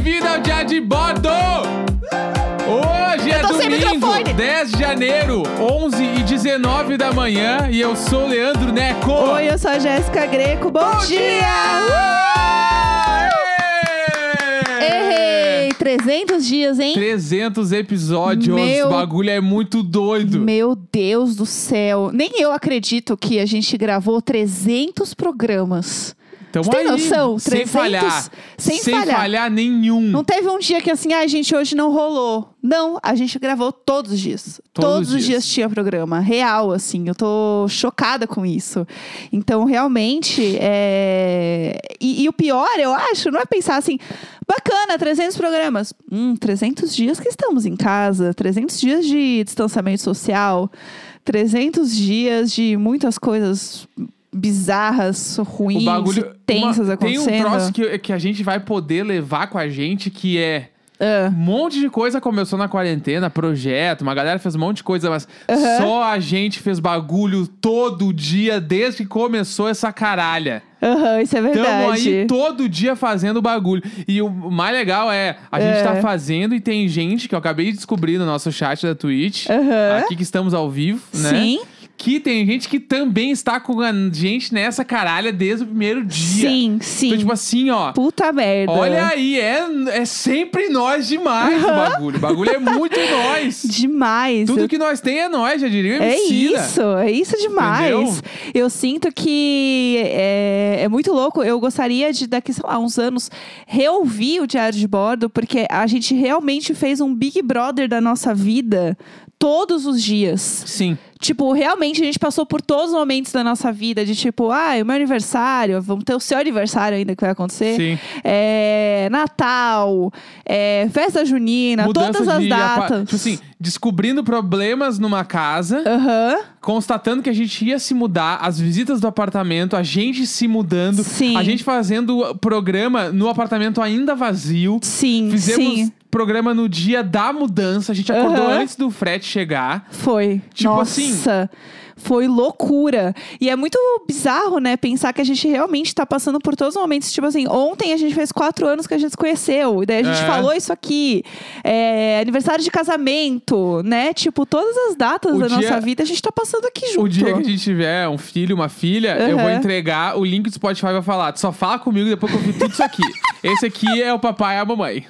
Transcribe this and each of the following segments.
Bem-vindo ao Dia de Bordo! Hoje é domingo, microfone. 10 de janeiro, 11 e 19 da manhã, e eu sou o Leandro Neco. Oi, eu sou a Jéssica Greco. Bom, Errei! 300 dias, hein? 300 episódios, Meu- o bagulho é muito doido. Meu Deus do céu. Nem eu acredito que a gente gravou 300 programas. Tamo Você tem aí, noção? Sem 300? falhar. Sem falhar. falhar. nenhum. Não teve um dia que assim, ai, gente, hoje não rolou. Não, a gente gravou todos os dias. Todos Todos, os os dias. dias tinha programa. Real, assim. Eu tô chocada com isso. Então, realmente, é... E, e o pior, eu acho, não é pensar assim... Bacana, 300 programas. Hum, 300 dias que estamos em casa. 300 dias de distanciamento social. 300 dias de muitas coisas bizarras, ruins, bagulho tensas uma- Tem acontecendo. um troço que, que a gente vai poder levar com a gente que é. Ah, Um monte de coisa começou na quarentena, projeto, uma galera fez um monte de coisa, mas só a gente fez bagulho todo dia desde que começou essa caralha. Aham, isso é Tamo verdade. aí todo dia fazendo bagulho. E o mais legal é, a gente É. tá fazendo e tem gente que eu acabei de descobrir no nosso chat da Twitch, aqui que estamos ao vivo, né? Sim. Que tem gente que também está com a gente nessa caralha desde o primeiro dia. Sim, sim. Então, tipo assim, ó. Puta merda. Olha aí, é, é sempre nós demais o bagulho. O bagulho é muito nós. Demais. Tudo que nós tem é nós, já diria É isso, é isso demais. Entendeu? Eu sinto que é, é muito louco. Eu gostaria de, daqui, sei lá, uns anos, reouvir o Diário de Bordo, porque a gente realmente fez um Big Brother da nossa vida todos os dias. Sim. Tipo, realmente a gente passou por todos os momentos da nossa vida, de tipo, ah, é o meu aniversário, vamos ter o seu aniversário ainda que vai acontecer. Sim. É, Natal, é, festa junina, Mudança todas as de datas. Tipo assim, descobrindo problemas numa casa, Aham. constatando que a gente ia se mudar, as visitas do apartamento, a gente se mudando, Sim. a gente fazendo programa no apartamento ainda vazio. Sim, Fizemos sim. Programa no dia da mudança, a gente acordou Aham. antes do frete chegar. Foi. Tipo Nossa. assim. Foi loucura. E é muito bizarro, né? Pensar que a gente realmente tá passando por todos os momentos. Tipo assim, ontem a gente fez quatro anos que a gente se conheceu. E daí a gente É. falou isso aqui. É, aniversário de casamento, né? Tipo, todas as datas O da dia- nossa vida a gente tá passando aqui junto. O dia que a gente tiver um filho, uma filha, eu vou entregar o link do Spotify vai falar: só fala comigo depois que eu vi tudo isso aqui. Esse aqui é o papai e a mamãe.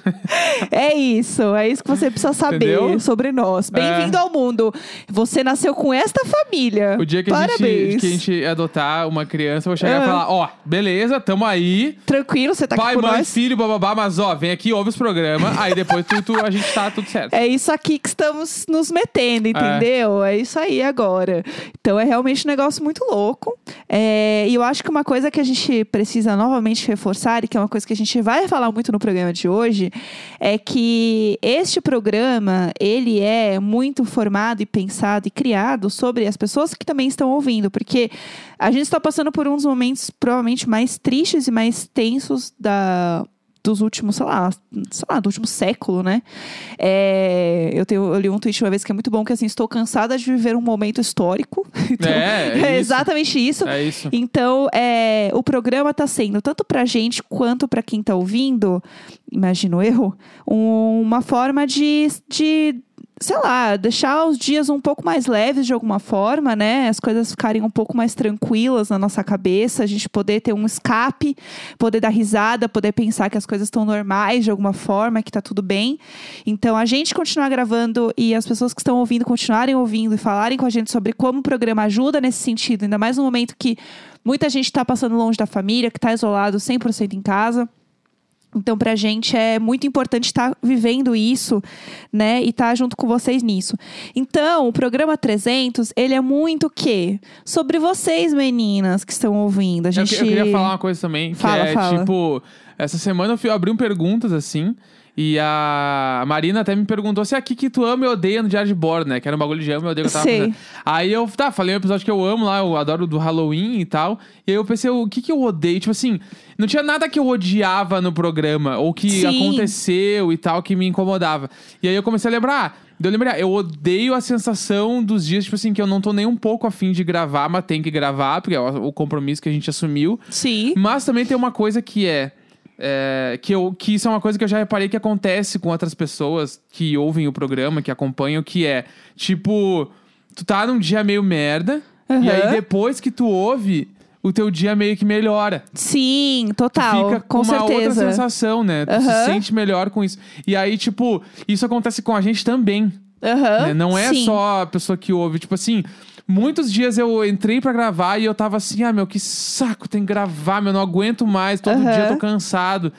É isso, é isso que você precisa saber Entendeu? sobre nós. Bem-vindo ao mundo. Você nasceu com esta família. O dia que a, Parabéns. gente, que a gente adotar uma criança, eu vou chegar e Ah. falar: ó, beleza, tamo aí. Tranquilo, você tá pai, aqui com mãe, nós. filho, bababá, mas ó, vem aqui, ouve os programas. aí depois tu, tu- a gente tá tudo certo. É isso aqui que estamos nos metendo, entendeu? É, isso aí agora. Então é realmente um negócio muito louco. É, e eu acho que uma coisa que a gente precisa novamente reforçar, e que é uma coisa que a gente vai falar muito no programa de hoje, é que este programa, ele é muito formado e pensado e criado sobre as pessoas que também estão ouvindo, porque a gente está passando por um dos momentos provavelmente mais tristes e mais tensos da dos últimos, sei lá, sei lá, do último século, né? É, eu, tenho, eu li um tweet uma vez que é muito bom, que assim, estou cansada de viver um momento histórico. Então, É, é isso. exatamente isso. É isso. Então, é, o programa tá sendo, tanto pra gente quanto pra quem tá ouvindo, imagino eu, um- uma forma de, de, sei lá, deixar os dias um pouco mais leves de alguma forma, né? As coisas ficarem um pouco mais tranquilas na nossa cabeça, a gente poder ter um escape, poder dar risada, poder pensar que as coisas estão normais de alguma forma, que tá tudo bem. Então, a gente continuar gravando e as pessoas que estão ouvindo continuarem ouvindo e falarem com a gente sobre como o programa ajuda nesse sentido, ainda mais no momento que muita gente está passando longe da família, que está isolado 100% em casa. Então, pra gente é muito importante estar vivendo isso, né? E estar junto com vocês nisso. Então, o programa 300, ele é muito o quê? Sobre vocês, meninas, que estão ouvindo. A Eu, gente... que- eu queria falar uma coisa também, que Fala, é fala. tipo, essa semana eu fui abrir um perguntas assim. E a Marina até me perguntou se é aqui que tu ama e odeia no Diário de Bordo, né? Que era um bagulho de ama e odeia que eu tava Sei. fazendo. Aí eu, tá, falei um episódio que eu amo lá, eu adoro do Halloween e tal. E aí eu pensei, o que que eu odeio? Tipo assim, não tinha nada que eu odiava no programa, ou que Sim. aconteceu e tal, que me incomodava. E aí eu comecei a lembrar, Deu lembrar, eu odeio a sensação dos dias, tipo assim, que eu não tô nem um pouco afim de gravar, mas tem que gravar, porque é o o compromisso que a gente assumiu. Sim. Mas também tem uma coisa que é. É, que, eu, que isso é uma coisa que eu já reparei que acontece com outras pessoas que ouvem o programa, que acompanham, que é, tipo, tu tá num dia meio merda, Aham. e aí depois que tu ouve, o teu dia meio que melhora. Sim, total. Fica com com uma outra certeza. sensação, né? Tu se Aham. sente melhor com isso. E aí, tipo, isso acontece com a gente também. Aham, né? Não é sim. só a pessoa que ouve. Tipo assim, muitos dias eu entrei pra gravar e eu tava assim, ah, meu, que saco, tem que gravar, meu, não aguento mais, todo Aham. dia eu tô cansado.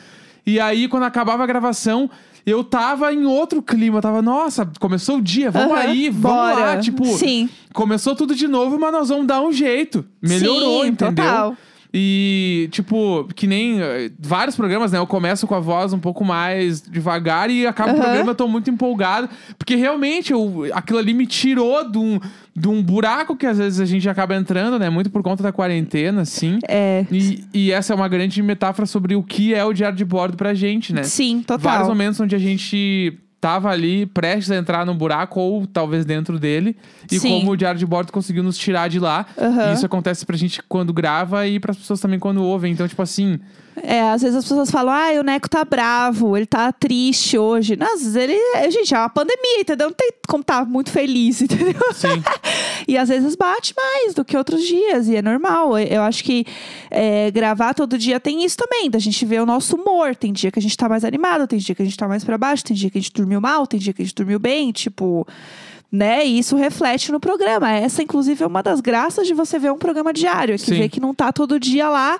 E aí, quando acabava a gravação, eu tava em outro clima, eu tava, nossa, começou o dia, vamos Aham, aí, vamos bora. lá, tipo, Sim. começou tudo de novo, mas nós vamos dar um jeito. Melhorou, Sim, entendeu? total. E, tipo, que nem eh, vários programas, né? Eu começo com a voz um pouco mais devagar e acabo o Aham. programa, eu tô muito empolgado. Porque realmente eu, aquilo ali me tirou de um, de um buraco que às vezes a gente acaba entrando, né? Muito por conta da quarentena, assim. É. E, e essa é uma grande metáfora sobre o que é o diário de bordo pra gente, né? Sim, total. Vários momentos onde a gente tava ali prestes a entrar num buraco ou talvez dentro dele. E Sim. como o diário de bordo conseguiu nos tirar de lá. E isso acontece pra gente quando grava e pras pessoas também quando ouvem. Então, tipo assim, É, às vezes as pessoas falam, ah, o Neco tá bravo, ele tá triste hoje. Não, às vezes ele. é, Gente, é uma pandemia, entendeu? Não tem como tá muito feliz, entendeu? sim. E às vezes bate mais do que outros dias, e é normal. Eu acho que é, gravar todo dia tem isso também, da gente ver o nosso humor. Tem dia que a gente tá mais animado, tem dia que a gente tá mais pra baixo, tem dia que a gente dormiu mal, tem dia que a gente dormiu bem, tipo. Né? E isso reflete no programa. Essa, inclusive, é uma das graças de você ver um programa diário. É que Sim. vê que não tá todo dia lá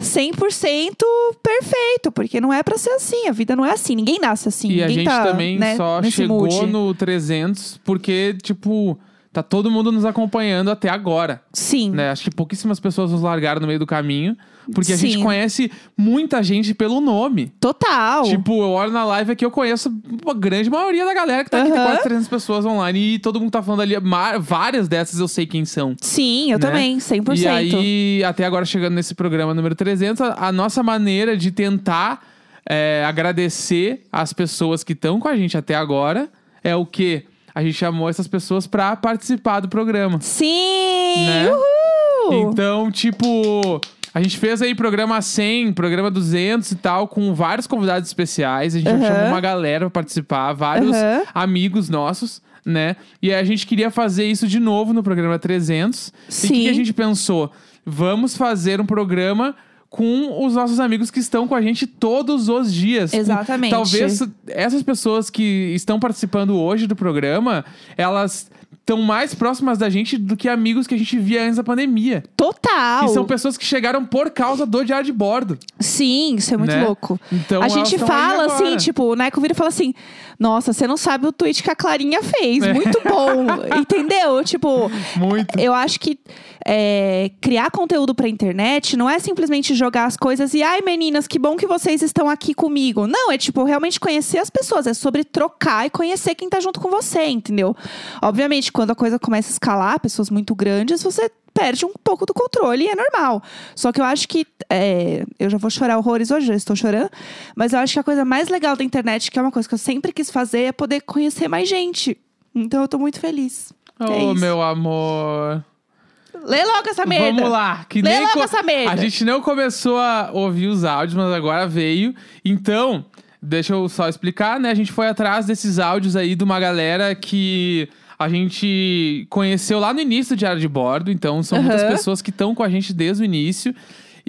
100% perfeito, porque não é pra ser assim. A vida não é assim. Ninguém nasce assim. E a gente tá, também né, só chegou mood. no 300 porque, tipo, tá todo mundo nos acompanhando até agora. Sim. Né? Acho que pouquíssimas pessoas nos largaram no meio do caminho. Porque a Sim. gente conhece muita gente pelo nome. Total. Tipo, eu olho na live aqui, eu conheço a grande maioria da galera que tá aqui, tem quase 300 pessoas online. E todo mundo tá falando ali, várias dessas eu sei quem são. Sim, eu né? também, 100%. E aí, até agora chegando nesse programa número 300, a, a nossa maneira de tentar é, agradecer as pessoas que estão com a gente até agora é o quê? A gente chamou essas pessoas pra participar do programa. Sim! Né? Uhul! Então, tipo, a gente fez aí programa 100, programa 200 e tal, com vários convidados especiais. A gente Aham. chamou uma galera pra participar, vários Aham. amigos nossos, né? E aí a gente queria fazer isso de novo no programa 300. E o que Sim. que a gente pensou? Vamos fazer um programa com os nossos amigos que estão com a gente todos os dias. Exatamente. Talvez essas pessoas que estão participando hoje do programa, elas estão mais próximas da gente do que amigos que a gente via antes da pandemia. Total! E são pessoas que chegaram por causa do diário de bordo. Sim, isso é muito né? louco. Então, a gente fala assim, tipo, o Neco vira e fala assim: Nossa, você não sabe o tweet que a Clarinha fez. É. Muito bom. Entendeu? Tipo, Muito. eu acho que é, criar conteúdo pra internet não é simplesmente jogar as coisas e, ai, meninas, que bom que vocês estão aqui comigo. Não, é tipo realmente conhecer as pessoas. É sobre trocar e conhecer quem tá junto com você, entendeu? Obviamente, quando a coisa começa a escalar, pessoas muito grandes, você perde um pouco do controle e é normal. Só que eu acho que. é, eu já vou chorar horrores hoje, já estou chorando. Mas eu acho que a coisa mais legal da internet, que é uma coisa que eu sempre quis fazer, é poder conhecer mais gente. Então eu tô muito feliz. Oh, é meu amor. Lê logo essa merda. Vamos lá. Que Lê nem logo essa merda. A gente não começou a ouvir os áudios, mas agora veio. Então, deixa eu só explicar, né? A gente foi atrás desses áudios aí de uma galera que a gente conheceu lá no início do Diário de Bordo. Então, são muitas Aham. pessoas que estão com a gente desde o início.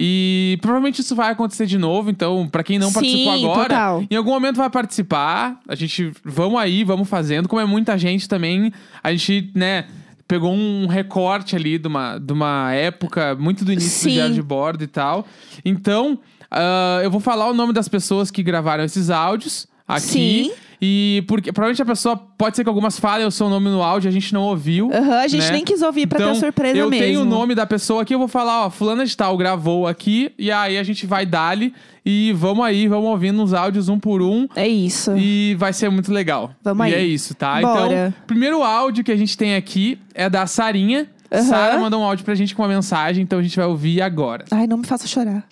E provavelmente isso vai acontecer de novo. Então, pra quem não Sim, participou agora, total. em algum momento vai participar. A gente vamos aí, vamos fazendo. Como é muita gente também, a gente, né, pegou um recorte ali de uma, de uma época muito do início Sim. do diário de bordo e tal. Então, ah, eu vou falar o nome das pessoas que gravaram esses áudios aqui. Sim. E porque provavelmente a pessoa pode ser que algumas falem o seu nome no áudio, a gente não ouviu. Aham, a gente né? nem quis ouvir pra então, ter surpresa eu mesmo. tenho o nome da pessoa aqui, eu vou falar, ó, fulana de tal gravou aqui, e aí a gente vai dali e vamos aí, vamos ouvindo os áudios um por um. É isso. E vai ser muito legal. Vamos e aí. é isso, tá? Bora. Então, primeiro áudio que a gente tem aqui é da Sarinha. Aham. Sara mandou um áudio pra gente com uma mensagem, então a gente vai ouvir agora. Ai, não me faça chorar.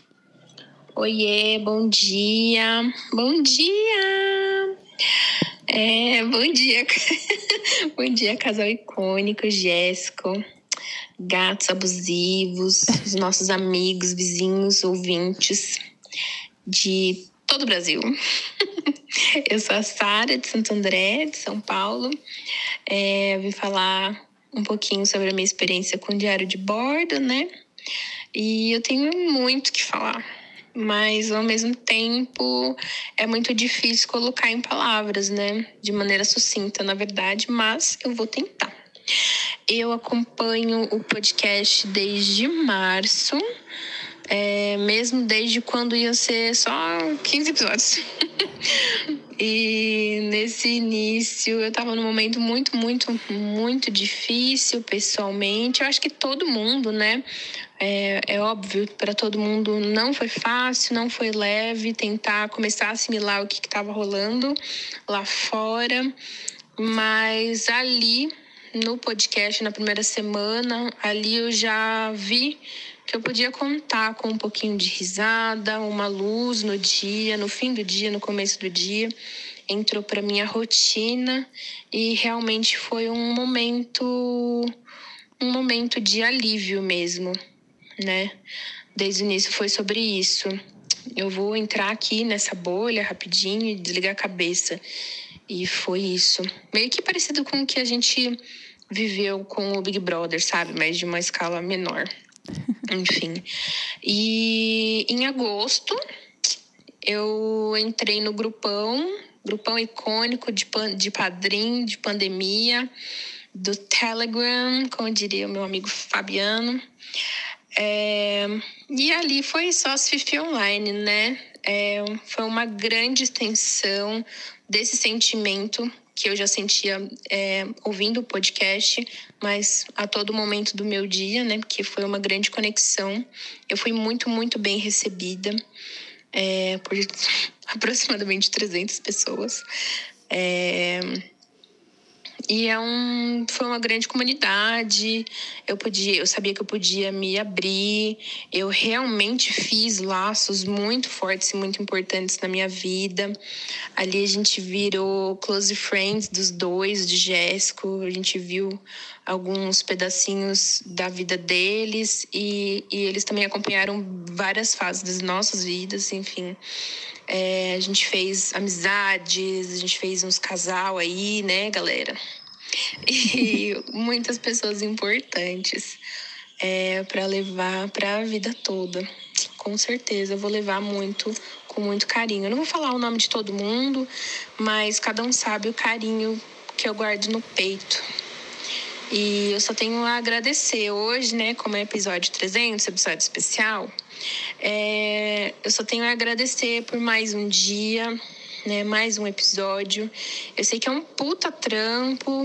Oiê, bom dia. Bom dia. É, bom dia. bom dia, casal icônico, Jéssico. Gatos abusivos, os nossos amigos, vizinhos, ouvintes. de todo o Brasil. eu sou a Sara, de Santo André, de São Paulo. É, vim falar um pouquinho sobre a minha experiência com o diário de bordo, né? E eu tenho muito que falar, mas ao mesmo tempo é muito difícil colocar em palavras, né? De maneira sucinta, na verdade, mas eu vou tentar. Eu acompanho o podcast desde março é, mesmo desde quando ia ser só 15 episódios. e nesse início eu tava num momento muito, muito, muito difícil pessoalmente. Eu acho que todo mundo, né? É, é óbvio, para todo mundo não foi fácil, não foi leve tentar começar a assimilar o que estava rolando lá fora. Mas ali no podcast, na primeira semana, ali eu já vi que eu podia contar com um pouquinho de risada, uma luz no dia, no fim do dia, no começo do dia. Entrou para minha rotina e realmente foi um momento um momento de alívio mesmo, né? Desde o início foi sobre isso. Eu vou entrar aqui nessa bolha rapidinho e desligar a cabeça. E foi isso. Meio que parecido com o que a gente viveu com o Big Brother, sabe? Mas de uma escala menor. Enfim. E em agosto eu entrei no grupão, grupão icônico de, de padrinho, de pandemia, do Telegram, como diria o meu amigo Fabiano. É, e ali foi só as Fifi Online, né? É, foi uma grande extensão desse sentimento que eu já sentia é, ouvindo o podcast, mas a todo momento do meu dia, né? Porque foi uma grande conexão. Eu fui muito, muito bem recebida é, por aproximadamente 300 pessoas. É, e é um, foi uma grande comunidade. Eu podia, eu sabia que eu podia me abrir. Eu realmente fiz laços muito fortes e muito importantes na minha vida. Ali a gente virou close friends dos dois, de Jéssico. A gente viu alguns pedacinhos da vida deles e, e eles também acompanharam várias fases das nossas vidas, enfim. É, a gente fez amizades, a gente fez uns casal aí, né, galera? E muitas pessoas importantes é, para levar para a vida toda. Com certeza, eu vou levar muito, com muito carinho. Eu não vou falar o nome de todo mundo, mas cada um sabe o carinho que eu guardo no peito. E eu só tenho a agradecer hoje, né, como é episódio 300, episódio especial. É, eu só tenho a agradecer por mais um dia, né, mais um episódio. Eu sei que é um puta trampo,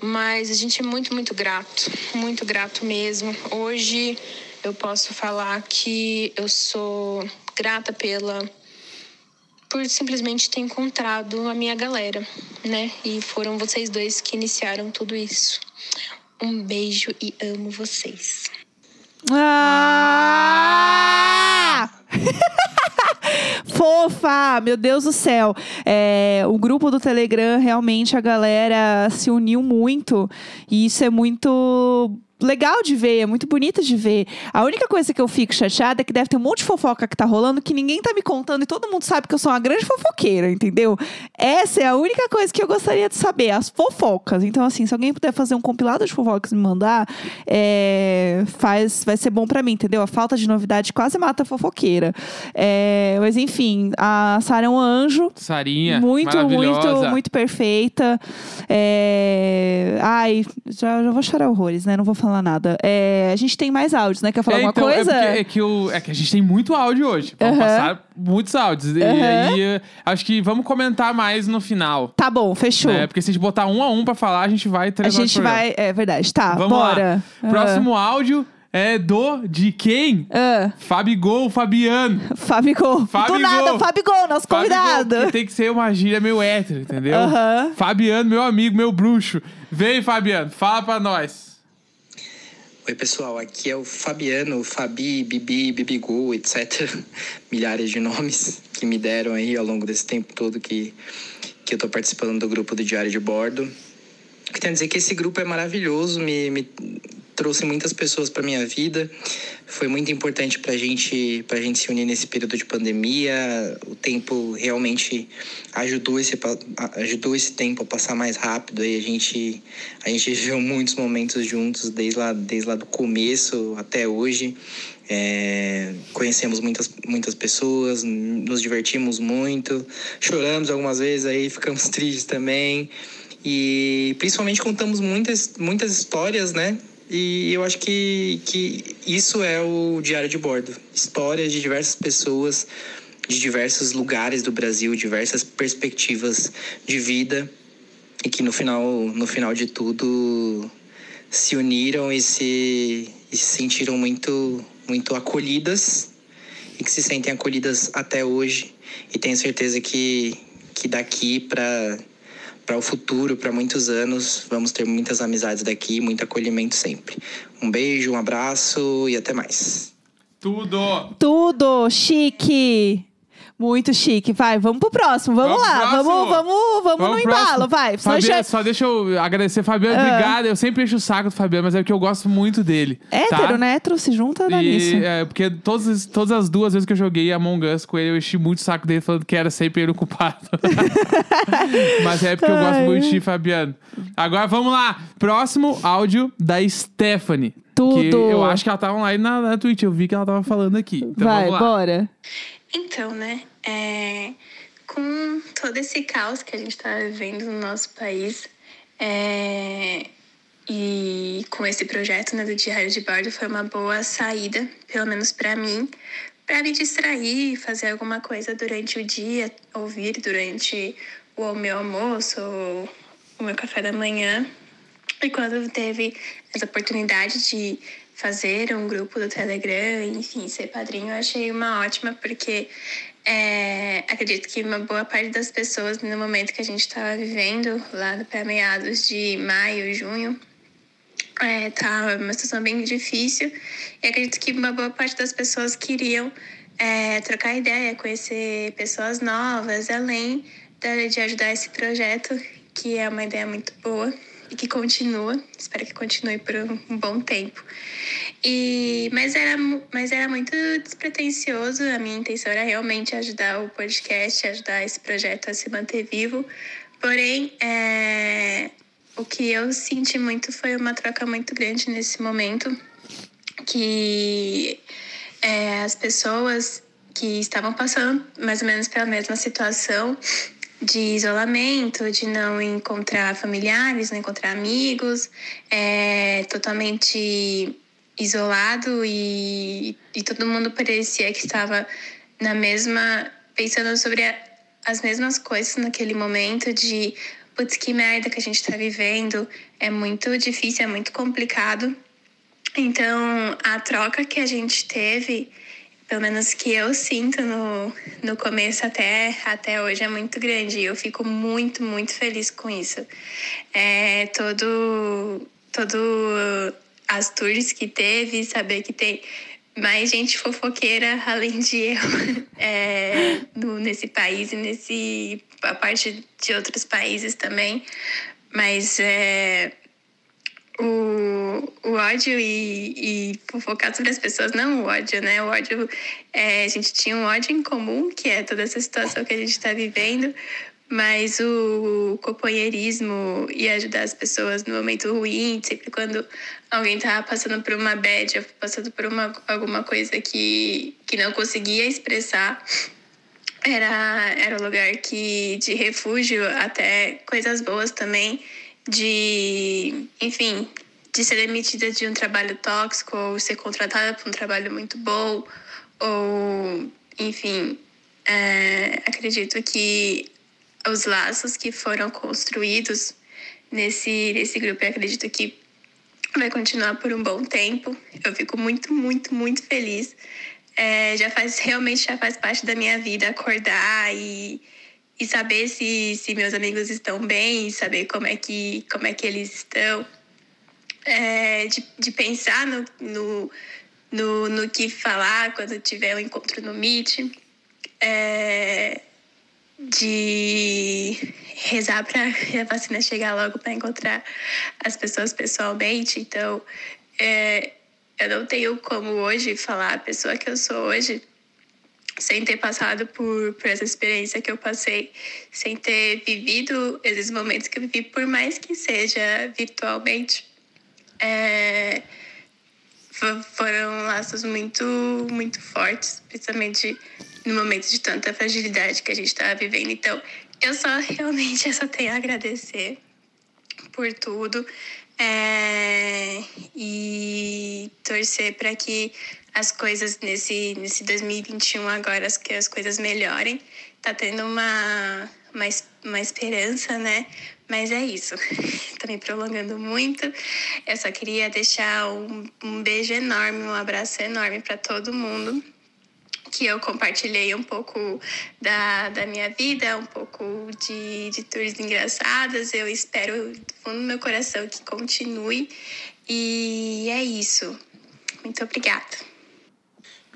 mas a gente é muito, muito grato, muito grato mesmo. Hoje eu posso falar que eu sou grata pela por simplesmente ter encontrado a minha galera, né? E foram vocês dois que iniciaram tudo isso. Um beijo e amo vocês. Ah! Fofa! Meu Deus do céu. É, o grupo do Telegram, realmente a galera se uniu muito. E isso é muito legal de ver, é muito bonito de ver. A única coisa que eu fico chateada é que deve ter um monte de fofoca que tá rolando que ninguém tá me contando e todo mundo sabe que eu sou uma grande fofoqueira, entendeu? Essa é a única coisa que eu gostaria de saber, as fofocas. Então, assim, se alguém puder fazer um compilado de fofocas e me mandar, é, faz, vai ser bom para mim, entendeu? A falta de novidade quase mata a fofoqueira. É, mas, enfim, a Sara é um anjo. Sarinha, Muito, muito, muito perfeita. É... Ai, já, já vou chorar horrores, né? Não vou falar nada. É, A gente tem mais áudios, né? Quer falar É, alguma então, coisa? É, porque- é que o- é que a gente tem muito áudio hoje. Vamos Aham. passar muitos áudios. E Aham. aí, acho que vamos comentar mais no final. Tá bom, fechou. É, porque se a gente botar um a um pra falar, a gente vai a gente vai. É verdade. Tá, Vamos bora. lá. Próximo áudio é do de quem? Ah, Fabigol Fabiano. ah, Fabigol. Do Fabigol. nada, Fabigol, nosso convidado. Fabigol, que tem que ser uma gíria meio hétero, entendeu? Aham. Fabiano, meu amigo, meu bruxo. Vem, Fabiano, fala pra nós. Oi, pessoal, aqui é o Fabiano, Fabi, Bibi, Bibigu, etc. Milhares de nomes que me deram aí ao longo desse tempo todo que, que eu tô participando do grupo do Diário de Bordo. Eu Quero dizer que esse grupo é maravilhoso, me, me trouxe muitas pessoas para minha vida. Foi muito importante para gente, a gente se unir nesse período de pandemia. O tempo realmente ajudou esse, ajudou esse tempo a passar mais rápido. E a gente, a gente viveu muitos momentos juntos, desde lá, desde lá do começo até hoje. É, conhecemos muitas, muitas pessoas, nos divertimos muito, choramos algumas vezes, aí ficamos tristes também. E principalmente contamos muitas, muitas histórias, né? E eu acho que, que isso é o diário de bordo. Histórias de diversas pessoas, de diversos lugares do Brasil, diversas perspectivas de vida. E que no final, no final de tudo se uniram e se, e se sentiram muito, muito acolhidas e que se sentem acolhidas até hoje. E tenho certeza que, que daqui para para o futuro, para muitos anos, vamos ter muitas amizades daqui, muito acolhimento sempre. Um beijo, um abraço e até mais. Tudo! Tudo! Chique! Muito chique. Vai, vamos pro próximo. Vamos, vamos lá. Próximo. Vamos, vamos, vamos, vamos no embalo. Vai. Só, deixa... só deixa eu agradecer, Fabiano. Ah. Obrigado. Eu sempre encho o saco do Fabiano, mas é porque eu gosto muito dele. Hétero, tá? né? Hétero se junta né, nisso. É, porque todas, todas as duas vezes que eu joguei Among Us com ele, eu enchi muito o saco dele falando que era sempre ele o culpado. mas é porque eu gosto muito de Fabiano. Agora vamos lá. Próximo áudio da Stephanie. Tudo. Eu acho que ela tava online na, na Twitch. Eu vi que ela tava falando aqui. Então, Vai, bora. Então, né, é, com todo esse caos que a gente está vivendo no nosso país, é, e com esse projeto né, do Diário de Bordo foi uma boa saída, pelo menos para mim, para me distrair, fazer alguma coisa durante o dia, ouvir durante o meu almoço ou o meu café da manhã. E quando teve essa oportunidade de fazer um grupo do Telegram, enfim, ser padrinho, eu achei uma ótima, porque é, acredito que uma boa parte das pessoas, no momento que a gente estava vivendo, lá para meados de maio, junho, é, uma situação bem difícil. E acredito que uma boa parte das pessoas queriam é, trocar ideia, conhecer pessoas novas, além de ajudar esse projeto, que é uma ideia muito boa e que continua, espero que continue por um bom tempo. E, mas, era, mas era muito despretensioso, a minha intenção era realmente ajudar o podcast, ajudar esse projeto a se manter vivo. Porém, é, o que eu senti muito foi uma troca muito grande nesse momento, que é, as pessoas que estavam passando mais ou menos pela mesma situação de isolamento, de não encontrar familiares, não encontrar amigos, é, totalmente isolado e, e todo mundo parecia que estava na mesma, pensando sobre a, as mesmas coisas naquele momento de putz, que merda que a gente está vivendo, é muito difícil, é muito complicado. Então, a troca que a gente teve pelo menos que eu sinto no, no começo até, até hoje, é muito grande. E eu fico muito, muito feliz com isso. É, todo, todo as tours que teve, saber que tem mais gente fofoqueira além de eu é, no, nesse país e nesse a parte de outros países também. Mas é, o, o ódio e, e fofocar sobre as pessoas, não o ódio, né? O ódio, é, a gente tinha um ódio em comum, que é toda essa situação que a gente está vivendo, mas o companheirismo e ajudar as pessoas no momento ruim, sempre quando alguém tá passando por uma bad, passando por uma, alguma coisa que, que não conseguia expressar, era, era o lugar que de refúgio, até coisas boas também de, enfim, de ser demitida de um trabalho tóxico ou ser contratada para um trabalho muito bom, ou, enfim, é, acredito que os laços que foram construídos nesse, nesse grupo, eu acredito que vai continuar por um bom tempo. Eu fico muito, muito, muito feliz. É, já faz realmente já faz parte da minha vida acordar e e saber se, se meus amigos estão bem, saber como é que, como é que eles estão, é, de, de pensar no, no, no, no, que falar quando tiver um encontro no Meet, é, de rezar para a vacina chegar logo para encontrar as pessoas pessoalmente. Então, é, eu não tenho como hoje falar a pessoa que eu sou hoje sem ter passado por, por essa experiência que eu passei, sem ter vivido esses momentos que eu vivi, por mais que seja virtualmente. É, foram laços muito, muito fortes, principalmente no momento de tanta fragilidade que a gente estava vivendo. Então, eu só realmente só tenho a agradecer por tudo é, e torcer para que as coisas nesse, nesse 2021 agora, que as coisas melhorem. Tá tendo uma, uma, uma esperança, né? Mas é isso. Tô me prolongando muito. Eu só queria deixar um, um beijo enorme, um abraço enorme para todo mundo que eu compartilhei um pouco da, da minha vida, um pouco de, de tours engraçadas. Eu espero do fundo do meu coração que continue. E é isso. Muito obrigada.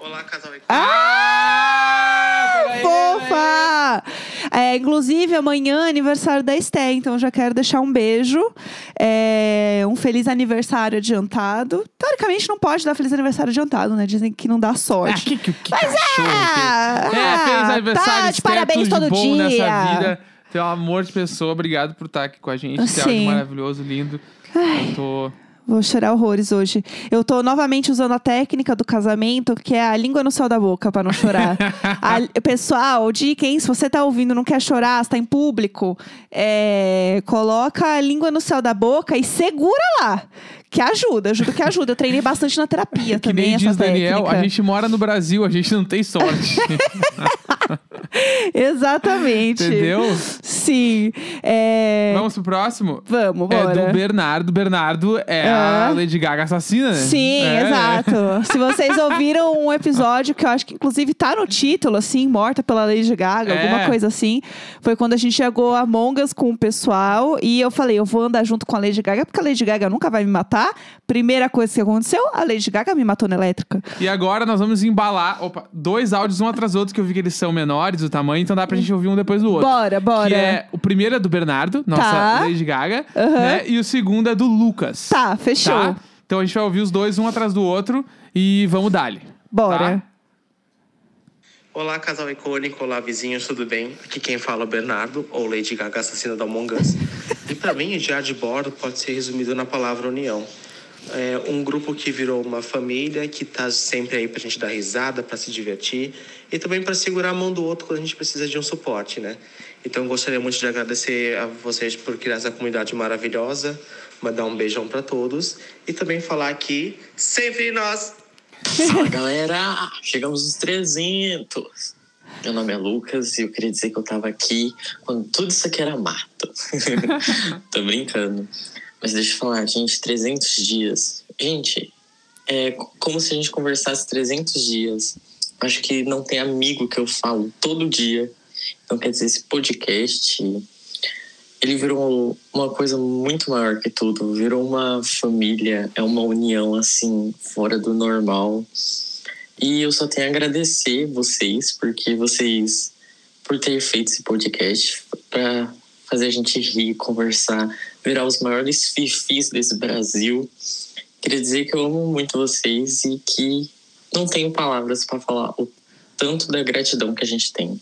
Olá, casal Ah! Fofa! É, inclusive, amanhã é aniversário da Esté, então já quero deixar um beijo. É, um feliz aniversário adiantado. Teoricamente, não pode dar feliz aniversário adiantado, né? Dizem que não dá sorte. Ah, que, que, que Mas cachorro é, que- É, feliz ah, aniversário, tá, de parabéns tudo de todo bom dia. nessa vida. Tem um amor de pessoa. Obrigado por estar aqui com a gente. Esse áudio Sim. maravilhoso, lindo. Eu tô... Vou chorar horrores hoje. Eu tô novamente usando a técnica do casamento, que é a língua no céu da boca, pra não chorar. A- pessoal, dica, hein? Se você tá ouvindo não quer chorar, está em público, é, coloca a língua no céu da boca e segura lá. Que ajuda, ajuda que ajuda. Eu treinei bastante na terapia Que também, nem essa diz Daniel, técnica. a gente mora no Brasil, a gente não tem sorte. Exatamente. Entendeu? Sim. É... Vamos pro próximo? Vamos, É bora. do Bernardo. Bernardo é a Ah. Lady Gaga assassina, né? Sim, É. exato. Se vocês ouviram um episódio que eu acho que inclusive tá no título, assim, Morta pela Lady Gaga, É. alguma coisa assim, foi quando a gente jogou Among Us com o pessoal e eu falei, eu vou andar junto com a Lady Gaga, porque a Lady Gaga nunca vai me matar. Primeira coisa que aconteceu, a Lady Gaga me matou na elétrica. E agora nós vamos embalar opa, dois áudios um atrás do outro, que eu vi que eles são menores, o tamanho, então dá pra gente ouvir um depois do outro. Bora, bora. Que é o primeiro é do Bernardo, nossa Tá. Lady Gaga, Aham. né? E o segundo é do Lucas. Tá, fechou. Tá? Então a gente vai ouvir os dois um atrás do outro e vamos dali. Bora. Tá? Olá, casal icônico, olá, vizinhos, tudo bem? Aqui quem fala é o Bernardo, ou Lady Gaga assassina da Among Us. Pra mim, diário de bordo pode ser resumido na palavra união. É um grupo que virou uma família, que tá sempre aí pra gente dar risada, pra se divertir e também pra segurar a mão do outro quando a gente precisa de um suporte, né? Então, gostaria muito de agradecer a vocês por criar essa comunidade maravilhosa, mandar um beijão pra todos e também falar que sempre nós Fala galera, chegamos nos 300. Meu nome é Lucas e eu queria dizer que eu tava aqui quando tudo isso aqui era mato. Tô brincando. Mas deixa eu falar, gente, 300 dias. Gente, é como se a gente conversasse 300 dias. Acho que não tem amigo que eu falo todo dia. Então, quer dizer, esse podcast ele virou uma coisa muito maior que tudo. Virou uma família, é uma união assim, fora do normal. E eu só tenho a agradecer vocês, porque vocês, por ter feito esse podcast, para fazer a gente rir, conversar, virar os maiores fifis desse Brasil. Queria dizer que eu amo muito vocês e que não tenho palavras para falar o tanto da gratidão que a gente tem.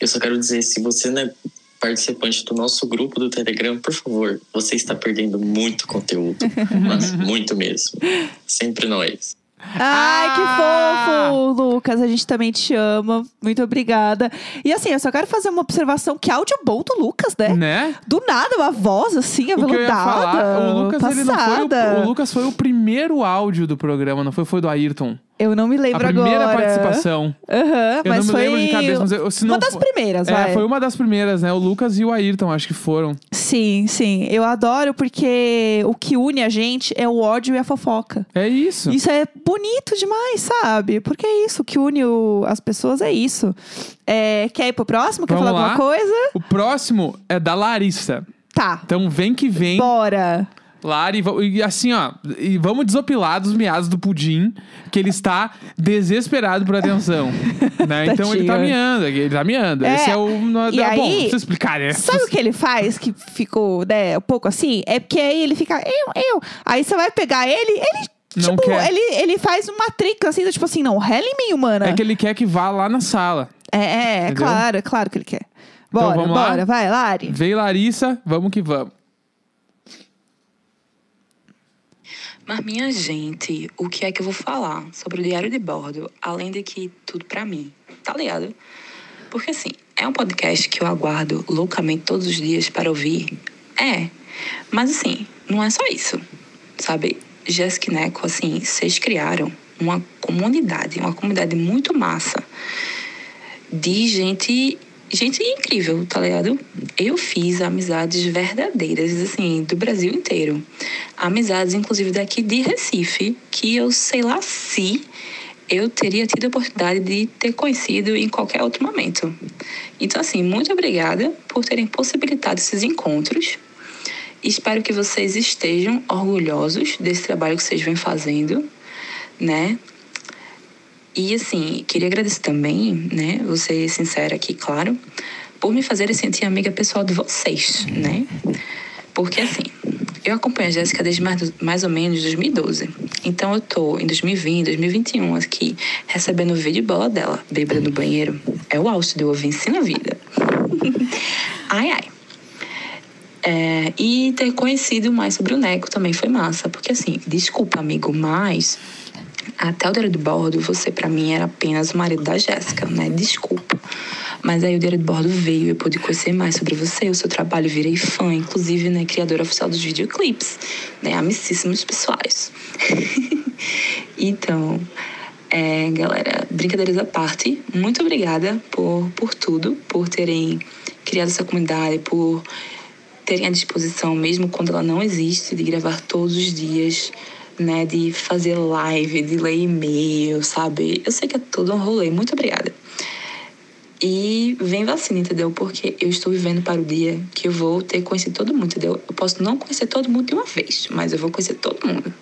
Eu só quero dizer, se você não é participante do nosso grupo do Telegram, por favor, você está perdendo muito conteúdo, mas muito mesmo. Sempre nós. Ai, que Ah! fofo, Lucas. A gente também te ama. Muito obrigada. E assim, eu só quero fazer uma observação. Que áudio bom do Lucas, né? Né? Do nada, uma voz assim, O que aveludada. o Lucas, ele não passada. foi o, o Lucas foi o primeiro áudio do programa, não foi? Foi do Ayrton. Eu não me lembro a primeira agora. participação. Aham, Eu mas não me foi lembro de cabeça, mas eu, se não uma das primeiras, vai. É, foi uma das primeiras, né? O Lucas e o Ayrton, acho que foram. Sim, sim. Eu adoro porque o que une a gente é o ódio e a fofoca. É isso. Isso é bonito demais, sabe? Porque é isso, o que une o- as pessoas é isso. É, quer ir pro próximo? Quer Vamos falar lá. alguma coisa? O próximo é da Larissa. Tá. Então vem que vem. Bora. Lari, e assim, ó, e vamos desopilar dos meados do pudim, que ele está desesperado por atenção. né? Então ele tá miando, ele tá miando. É, Esse é o. no- e Bom, aí- não precisa explicar, né? Sabe o que ele faz que ficou, né, um pouco assim? É porque aí ele fica, eu, eu. Aí você vai pegar ele, ele Não tipo, quer. ele, ele faz uma trica assim, tipo assim, não, rela em mim, humana. É que ele quer que vá lá na sala. É, é, é claro, é claro que ele quer. Então, Bora, lá? bora, vai, Lari. Veio Larissa, vamos que vamos. Mas, minha gente, o que é que eu vou falar sobre o diário de bordo, além de que tudo pra mim, tá ligado? Porque, assim, é um podcast que eu aguardo loucamente todos os dias para ouvir. É, mas, assim, não é só isso, sabe? Jéssica e Neco, assim, vocês criaram uma comunidade, uma comunidade muito massa de gente gente incrível, tá ligado? Eu fiz amizades verdadeiras, assim, do Brasil inteiro. Amizades, inclusive, daqui de Recife, que eu sei lá se eu teria tido a oportunidade de ter conhecido em qualquer outro momento. Então, assim, muito obrigada por terem possibilitado esses encontros. Espero que vocês estejam orgulhosos desse trabalho que vocês vêm fazendo, né? E assim, queria agradecer também, né, vou ser sincera aqui, claro, por me fazerem sentir amiga pessoal de vocês, né? Porque assim, eu acompanho a Jéssica desde mais, mais ou menos 2012. Então eu tô em 2020, 2021 aqui, recebendo o vídeo bola dela, bêbada no banheiro. É o auge de eu ouvir ensina a vida. ai, ai. É, e ter conhecido mais sobre o Neco também foi massa. Porque assim, desculpa, amigo, mas até o Diário de Bordo, você pra mim era apenas o marido da Jéssica, né? Desculpa. Mas aí o Diário de Bordo veio, eu pude conhecer mais sobre você, o seu trabalho, virei fã, inclusive, né, criadora oficial dos videoclipes, né? Amicíssimos pessoais. então, é, galera, brincadeiras à parte, muito obrigada por, por tudo, por terem criado essa comunidade, por terem à disposição, mesmo quando ela não existe, de gravar todos os dias, né? De fazer live, de ler e-mail, sabe? Eu sei que é tudo um rolê. Muito obrigada. E vem vacina, entendeu? Porque eu estou vivendo para o dia que eu vou ter conhecido todo mundo, entendeu? Eu posso não conhecer todo mundo de uma vez, mas eu vou conhecer todo mundo.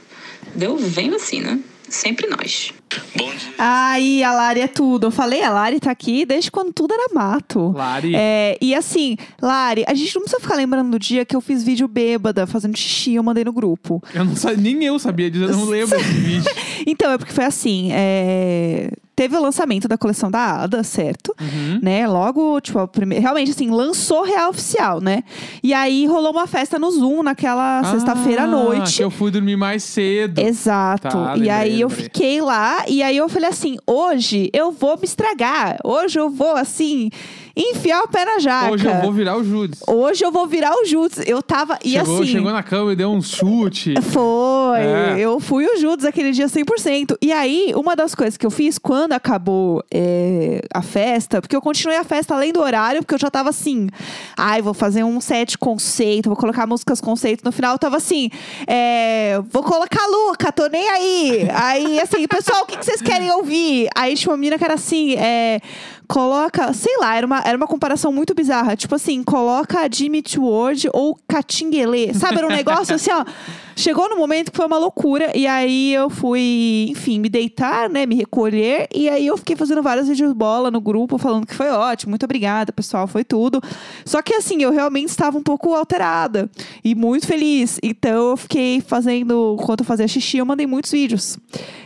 Entendeu? Vem vacina. Sempre nós. Bom dia. Ai, a Lari é tudo. Eu falei, a Lari tá aqui desde quando tudo era mato. Lari. É, e assim, Lari, a gente não precisa ficar lembrando do dia que eu fiz vídeo bêbada, fazendo xixi, eu mandei no grupo. Eu não sabia, nem eu sabia disso, eu não lembro desse vídeo. Então, é porque foi assim, é, teve o lançamento da coleção da Ada, certo? Uhum. Né? Logo, tipo, a primeira, realmente assim, lançou real oficial, né? E aí rolou uma festa no Zoom naquela sexta-feira à Ah, noite. Eu fui dormir mais cedo. Exato. Tá, e lembrei, aí eu lembrei. fiquei lá e aí eu falei assim: hoje eu vou me estragar. Hoje eu vou, assim, enfiar o pé na jaca. Hoje eu vou virar o Judas. Hoje eu vou virar o Judas. Eu tava. E chegou, assim. chegou na cama e deu um chute. Foi, É. eu fui o Judas aquele dia 100%. E aí, uma das coisas que eu fiz quando acabou é, a festa, porque eu continuei a festa além do horário, porque eu já tava assim, ai, vou fazer um set conceito, vou colocar músicas conceito. No final eu tava assim, é, vou colocar Luca, tô nem aí. Aí, assim, pessoal, o que, que vocês querem ouvir? Aí tinha uma menina que era assim, é, coloca, sei lá, era uma, era uma comparação muito bizarra. Tipo assim, coloca Jimmy Ward ou Catinguelê. Sabe, era um negócio assim, ó. Chegou no momento que foi uma loucura. E aí eu fui, enfim, me deitar, né? Me recolher. E aí eu fiquei fazendo vários vídeos bola no grupo, falando que foi ótimo. Muito obrigada, pessoal. Foi tudo. Só que assim, eu realmente estava um pouco alterada. E muito feliz. Então eu fiquei fazendo. Enquanto eu fazia xixi, eu mandei muitos vídeos.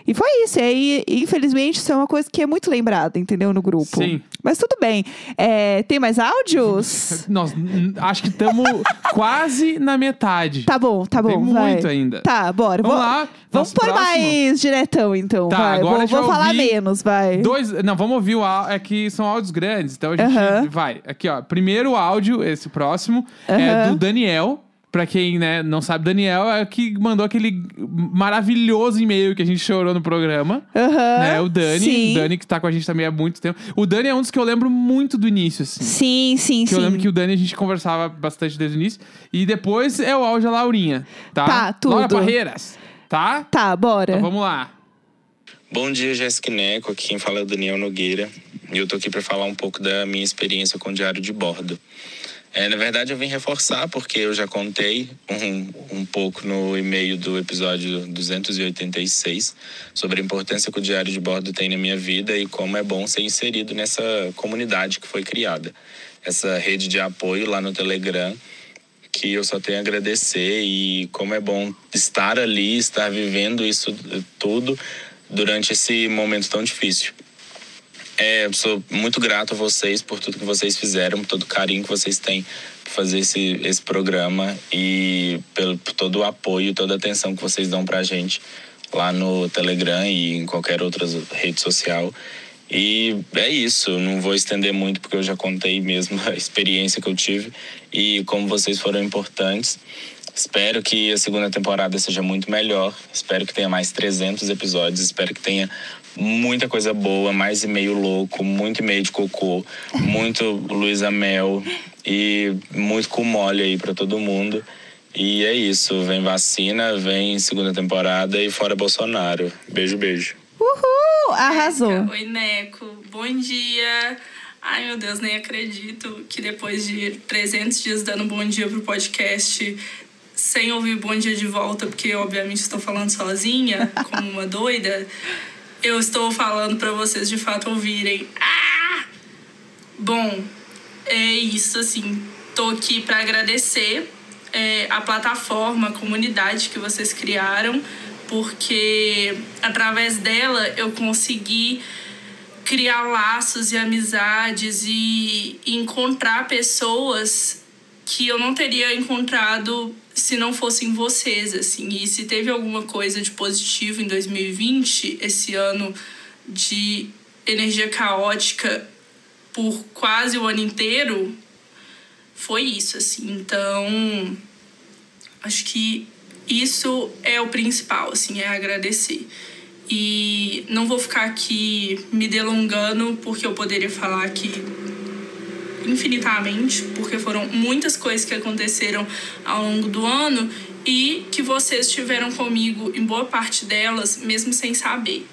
E foi isso. E aí, infelizmente, isso é uma coisa que é muito lembrada, entendeu? No grupo. Sim. Mas tudo bem. É, tem mais áudios? Nós acho que estamos quase na metade. Tá bom, tá bom. Tem vai. Muito ainda. Tá, bora. Vamos Vou- lá. Vamos pôr próximo. mais diretão, então. Tá, vai. agora vou vou falar menos, vai. Dois. Não, vamos ouvir o áudio. É que são áudios grandes, então a gente Aham. vai. Aqui, ó. Primeiro áudio, esse próximo, é Aham. do Daniel. Pra quem né, não sabe, Daniel é o que mandou aquele maravilhoso e-mail que a gente chorou no programa. Aham. né? O Dani. Sim. O Dani que tá com a gente também há muito tempo. O Dani é um dos que eu lembro muito do início, assim. Sim, sim, Que sim. eu lembro que o Dani a gente conversava bastante desde o início. E depois é o áudio da Laurinha, tá? Tá, tudo. Laura Barreiras, tá? Tá, bora. Então vamos lá. Bom dia, Jéssica Neco. Aqui quem fala é o Daniel Nogueira. E eu tô aqui para falar um pouco da minha experiência com o diário de bordo. É, na verdade, eu vim reforçar, porque eu já contei um, um pouco no e-mail do episódio 286 sobre a importância que o diário de bordo tem na minha vida e como é bom ser inserido nessa comunidade que foi criada. Essa rede de apoio lá no Telegram que eu só tenho a agradecer e como é bom estar ali, estar vivendo isso tudo durante esse momento tão difícil. É, sou muito grato a vocês por tudo que vocês fizeram, por todo o carinho que vocês têm por fazer esse, esse programa e pelo, por todo o apoio, toda a atenção que vocês dão pra gente lá no Telegram e em qualquer outra rede social. E é isso, não vou estender muito porque eu já contei mesmo a experiência que eu tive e como vocês foram importantes. Espero que a segunda temporada seja muito melhor. Espero que tenha mais 300 episódios. Espero que tenha muita coisa boa, mais e-mail louco, muito e-mail de cocô, muito Luísa Mel e muito com mole aí para todo mundo. E é isso, vem vacina, vem segunda temporada e fora Bolsonaro. Beijo, beijo. Uhul! Arrasou. Oi, Neco. Bom dia. Ai, meu Deus, nem acredito que depois de 300 dias dando bom dia pro podcast, sem ouvir bom dia de volta, porque obviamente estou falando sozinha, como uma doida, eu estou falando para vocês de fato ouvirem. Ah! Bom, é isso, assim. Tô aqui para agradecer é, a plataforma, a comunidade que vocês criaram, porque através dela eu consegui criar laços e amizades e encontrar pessoas que eu não teria encontrado se não fossem vocês, assim. E se teve alguma coisa de positivo em 2020, esse ano de energia caótica por quase o ano inteiro, foi isso, assim. Então, acho que isso é o principal, assim, é agradecer. E não vou ficar aqui me delongando, porque eu poderia falar aqui infinitamente, porque foram muitas coisas que aconteceram ao longo do ano e que vocês estiveram comigo em boa parte delas, mesmo sem saber.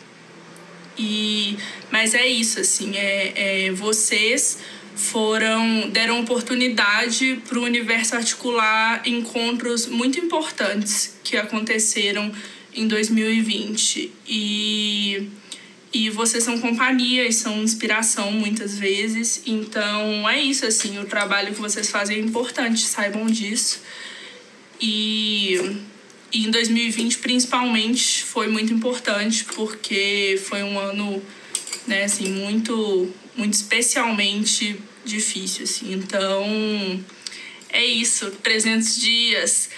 E, mas é isso, assim, é, é vocês foram deram oportunidade para o universo articular encontros muito importantes que aconteceram em 2020 e e vocês são companhia e são inspiração muitas vezes. Então é isso, assim, o trabalho que vocês fazem é importante, saibam disso. E, e em 2020, principalmente, foi muito importante porque foi um ano, né, assim, muito, muito especialmente difícil, assim. Então é isso, 300 dias.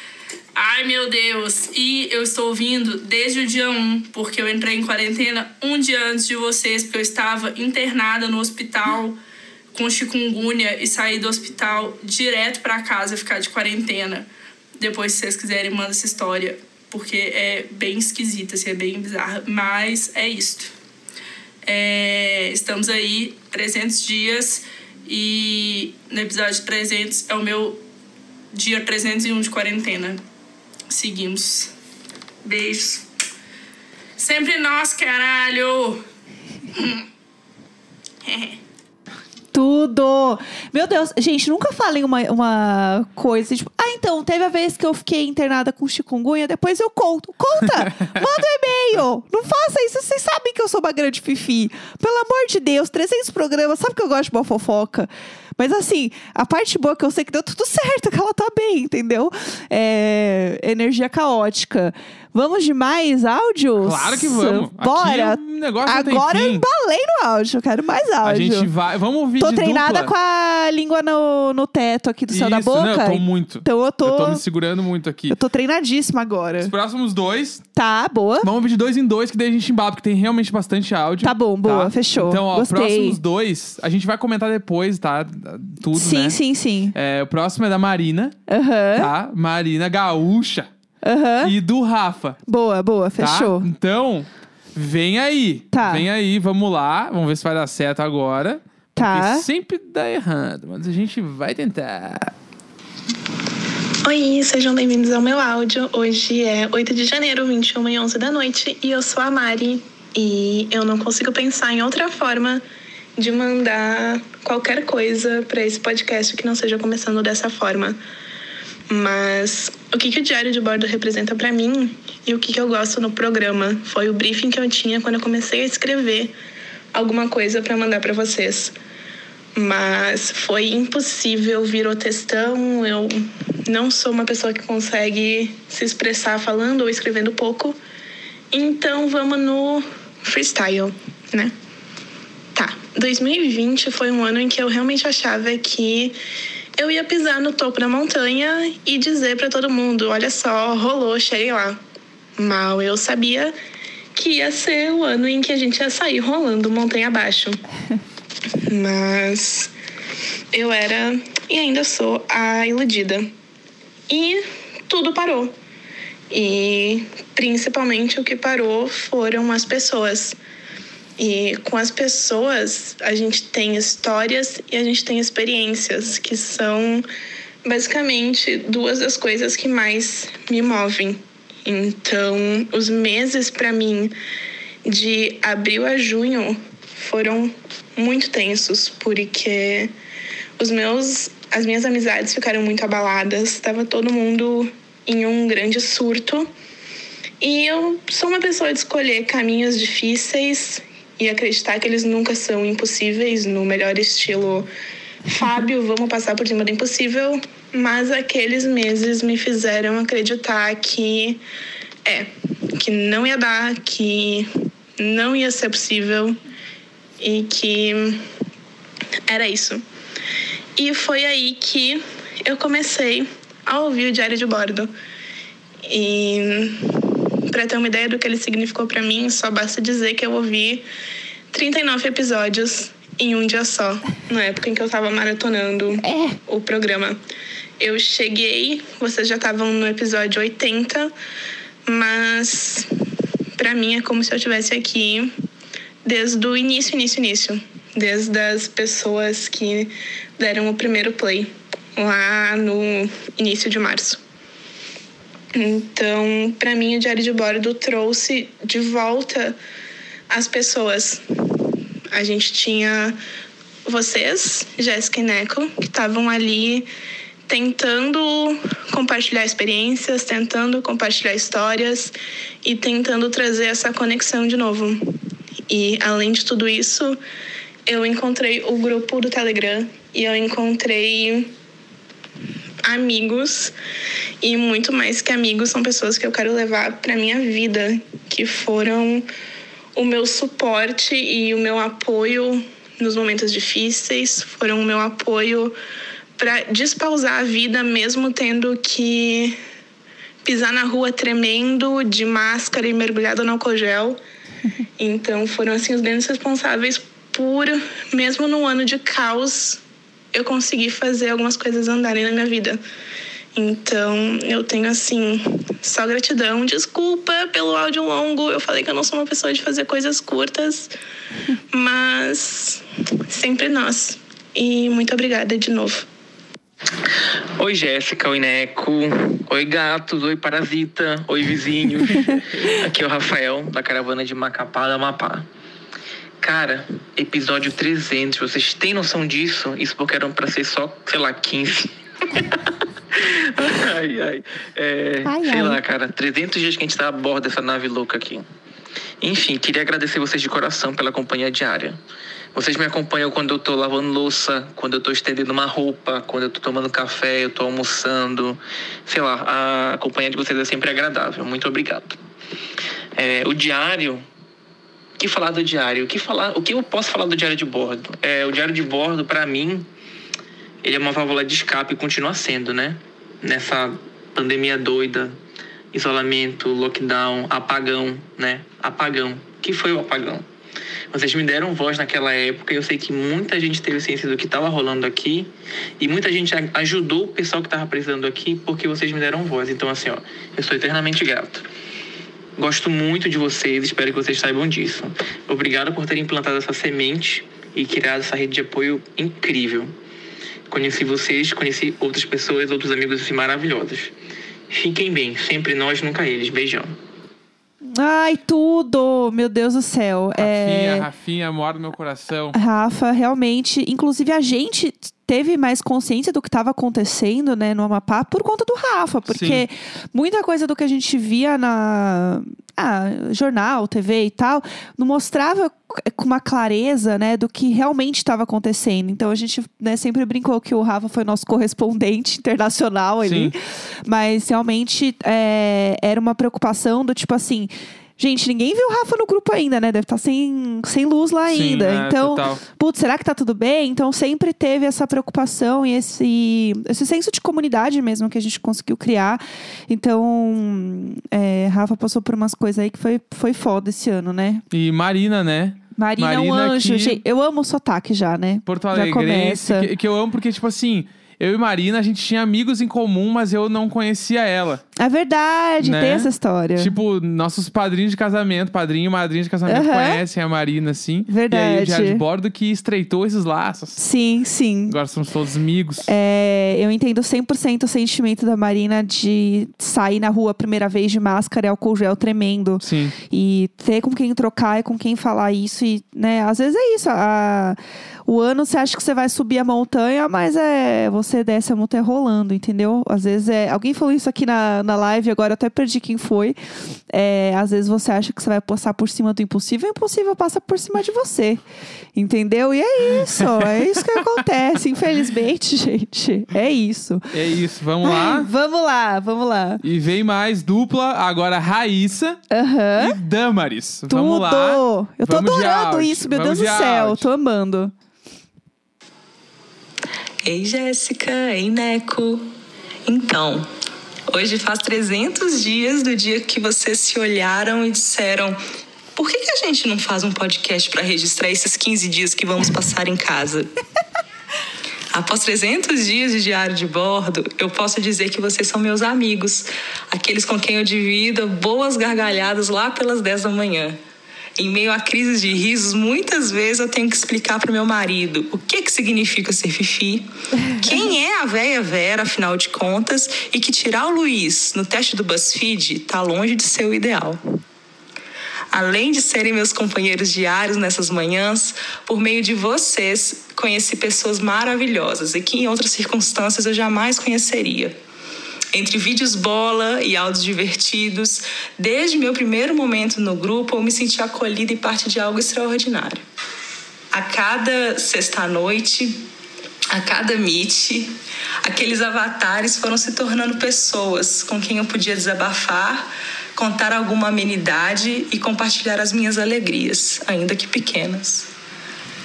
Ai, meu Deus! E eu estou ouvindo desde o dia 1, porque eu entrei em quarentena um dia antes de vocês, porque eu estava internada no hospital com chikungunya e saí do hospital direto para casa ficar de quarentena. Depois, se vocês quiserem, manda essa história, porque é bem esquisita, assim, é bem bizarra. Mas é isto. É, estamos aí, 300 dias, e no episódio 300 é o meu dia 301 de quarentena. Seguimos. Beijos. Sempre nós, caralho! Tudo! Meu Deus, gente, nunca falei uma, uma coisa tipo, ah, então, teve a vez que eu fiquei internada com chikungunya, depois eu conto. Conta! Manda um e-mail! Não faça isso, vocês sabem que eu sou uma grande fifi. Pelo amor de Deus, 300 programas, sabe que eu gosto de uma fofoca? Mas assim, a parte boa é que eu sei que deu tudo certo, que ela tá bem, entendeu? É, energia caótica. Vamos de mais áudios? Claro que vamos. Bora! Aqui o negócio não tem Agora eu embalei no áudio, eu quero mais áudio. A gente vai. Vamos ouvir Tô treinada dupla. com a língua no, no teto aqui do céu da Isso, boca. Não, eu tô muito. Então eu tô. Eu tô me segurando muito aqui. Eu tô treinadíssima agora. Os próximos dois, Tá, boa. vamos ouvir de dois em dois, que daí a gente embala, porque tem realmente bastante áudio. Tá bom, boa, fechou. Então, ó, os Gostei. próximos dois, a gente vai comentar depois, tá? Tudo, sim, né? sim, sim. É, o próximo é da Marina, Aham. tá? Marina Gaúcha. Aham. E do Rafa, Boa, boa, tá? fechou. Então, vem aí. Tá. Vem aí, vamos lá. Vamos ver se vai dar certo agora. Tá. Porque sempre dá errado, mas a gente vai tentar. Oi, sejam bem-vindos ao meu áudio. Hoje é 8 de janeiro, 21 e 11 da noite, e eu sou a Mari. E eu não consigo pensar em outra forma de mandar qualquer coisa para esse podcast que não seja começando dessa forma. Mas o que, que o Diário de Bordo representa para mim e o que, que eu gosto no programa foi o briefing que eu tinha quando eu comecei a escrever alguma coisa para mandar para vocês mas foi impossível, virou textão, eu não sou uma pessoa que consegue se expressar falando ou escrevendo pouco. Então vamos no freestyle, né? Tá. 2020 foi um ano em que eu realmente achava que eu ia pisar no topo da montanha e dizer para todo mundo: olha só, rolou, cheguei lá. Mal eu sabia que ia ser o ano em que a gente ia sair rolando montanha abaixo. Mas eu era e ainda sou a iludida. E tudo parou. E principalmente o que parou foram as pessoas. E com as pessoas a gente tem histórias e a gente tem experiências, que são basicamente duas das coisas que mais me movem. Então, os meses para mim de abril a junho foram muito tensos, porque os meus as minhas amizades ficaram muito abaladas, estava todo mundo em um grande surto. E eu sou uma pessoa de escolher caminhos difíceis e acreditar que eles nunca são impossíveis, no melhor estilo Fábio, vamos passar por cima do impossível. Mas aqueles meses me fizeram acreditar que é, que não ia dar, que não ia ser possível e que era isso. E foi aí que eu comecei a ouvir o Diário de Bordo. E para ter uma ideia do que ele significou para mim, só basta dizer que eu ouvi 39 episódios em um dia só, na época em que eu estava maratonando É. o programa. Eu cheguei, vocês já estavam no episódio 80, mas para mim é como se eu estivesse aqui desde o início, início, início. Desde as pessoas que deram o primeiro play, lá no início de março. Então, para mim, o Diário de Bordo trouxe de volta as pessoas. A gente tinha vocês, Jéssica e Neco, que estavam ali tentando compartilhar experiências, tentando compartilhar histórias e tentando trazer essa conexão de novo. E além de tudo isso, eu encontrei o grupo do Telegram e eu encontrei amigos e muito mais que amigos são pessoas que eu quero levar para minha vida, que foram o meu suporte e o meu apoio nos momentos difíceis, foram o meu apoio para despausar a vida mesmo tendo que pisar na rua tremendo de máscara e mergulhado no álcool gel. Então foram assim os grandes responsáveis por mesmo num ano de caos eu consegui fazer algumas coisas andarem na minha vida. Então, eu tenho assim, só gratidão. Desculpa pelo áudio longo. Eu falei que eu não sou uma pessoa de fazer coisas curtas, mas sempre nós. E muito obrigada de novo. Oi, Jéssica, oi, Neco, oi, gatos, oi, parasita, oi, vizinhos. Aqui é o Rafael, da caravana de Macapá, da Amapá. Cara, episódio 300, vocês têm noção disso? Isso porque eram pra ser só, sei lá, 15. ai, ai. É, Ai, sei ai. lá, cara, 300 dias que a gente tá a bordo dessa nave louca aqui. Enfim, queria agradecer vocês de coração pela companhia diária. Vocês me acompanham quando eu tô lavando louça, quando eu tô estendendo uma roupa, quando eu tô tomando café, eu tô almoçando. Sei lá, a companhia de vocês é sempre agradável. Muito obrigado. É, o diário. O que falar do diário? O que, falar, o que eu posso falar do diário de bordo? É, o diário de bordo, para mim, ele é uma válvula de escape e continua sendo, né? Nessa pandemia doida, isolamento, lockdown, apagão, né? Apagão. O que foi o apagão? Vocês me deram voz naquela época e eu sei que muita gente teve ciência do que estava rolando aqui e muita gente ajudou o pessoal que estava precisando aqui porque vocês me deram voz. Então, assim, ó, eu sou eternamente grato. Gosto muito de vocês, espero que vocês saibam disso. Obrigado por terem plantado essa semente e criado essa rede de apoio incrível. Conheci vocês, conheci outras pessoas, outros amigos assim, maravilhosos. Fiquem bem, sempre nós, nunca eles. Beijão. Ai, tudo! Meu Deus do céu. Rafinha, É... Rafinha, mora no meu coração. Rafa, realmente, inclusive a gente teve mais consciência do que estava acontecendo, né, no Amapá por conta do Rafa, porque muita coisa do que a gente via na ah, jornal, TV e tal, não mostrava com uma clareza, né, do que realmente estava acontecendo. Então a gente né, sempre brincou que o Rafa foi nosso correspondente internacional ali, Sim. mas realmente é, era uma preocupação do tipo assim. Gente, ninguém viu o Rafa no grupo ainda, né? Deve estar sem, sem luz lá Sim, ainda. é, então, total. putz, será que tá tudo bem? Então sempre teve essa preocupação e esse, esse senso de comunidade mesmo que a gente conseguiu criar. Então, é, Rafa passou por umas coisas aí que foi, foi foda esse ano, né? E Marina, né? Marina, é um Marina anjo. que- eu amo o sotaque já, né? Porto Já Alegre. começa. Que, que eu amo porque, tipo assim, eu e Marina, a gente tinha amigos em comum, mas eu não conhecia ela. É verdade, Né? tem essa história. Tipo, nossos padrinhos de casamento, padrinho e madrinha de casamento Aham. conhecem a Marina, assim. E aí o Verdade. Diário de Bordo que estreitou esses laços. Sim, sim. Agora somos todos amigos. É, eu entendo 100% o sentimento da Marina de sair na rua a primeira vez de máscara e álcool gel tremendo. Sim. E ter com quem trocar e com quem falar isso. E, né, às vezes é isso. a- o ano você acha que você vai subir a montanha, mas é você desce a montanha rolando, entendeu? Às vezes é. Alguém falou isso aqui na, na live, agora eu até perdi quem foi. É, às vezes você acha que você vai passar por cima do impossível, e o impossível passa por cima de você. Entendeu? E é isso. É isso que acontece. Infelizmente, gente. É isso. É isso, vamos lá. Vamos lá, vamos lá. E vem mais dupla, agora Raíssa Aham. e Damaris. Tudo! Vamos lá. Eu tô Vamos adorando isso, meu vamos Deus do céu. áudio. Tô amando. Ei, Jéssica, ei, Neco. Então, hoje faz 300 dias do dia que vocês se olharam e disseram: por que, que a gente não faz um podcast para registrar esses 15 dias que vamos passar em casa? Após 300 dias de diário de bordo, eu posso dizer que vocês são meus amigos, aqueles com quem eu divido boas gargalhadas lá pelas 10 da manhã. Em meio a crises de risos, muitas vezes eu tenho que explicar para o meu marido o que, que significa ser fifi, quem é a véia Vera, afinal de contas, e que tirar o Luiz no teste do BuzzFeed tá longe de ser o ideal. Além de serem meus companheiros diários nessas manhãs, por meio de vocês, conheci pessoas maravilhosas e que em outras circunstâncias eu jamais conheceria. Entre vídeos bola e áudios divertidos, desde meu primeiro momento no grupo, eu me senti acolhida e parte de algo extraordinário. A cada sexta-noite, a cada meet, aqueles avatares foram se tornando pessoas com quem eu podia desabafar, contar alguma amenidade e compartilhar as minhas alegrias, ainda que pequenas.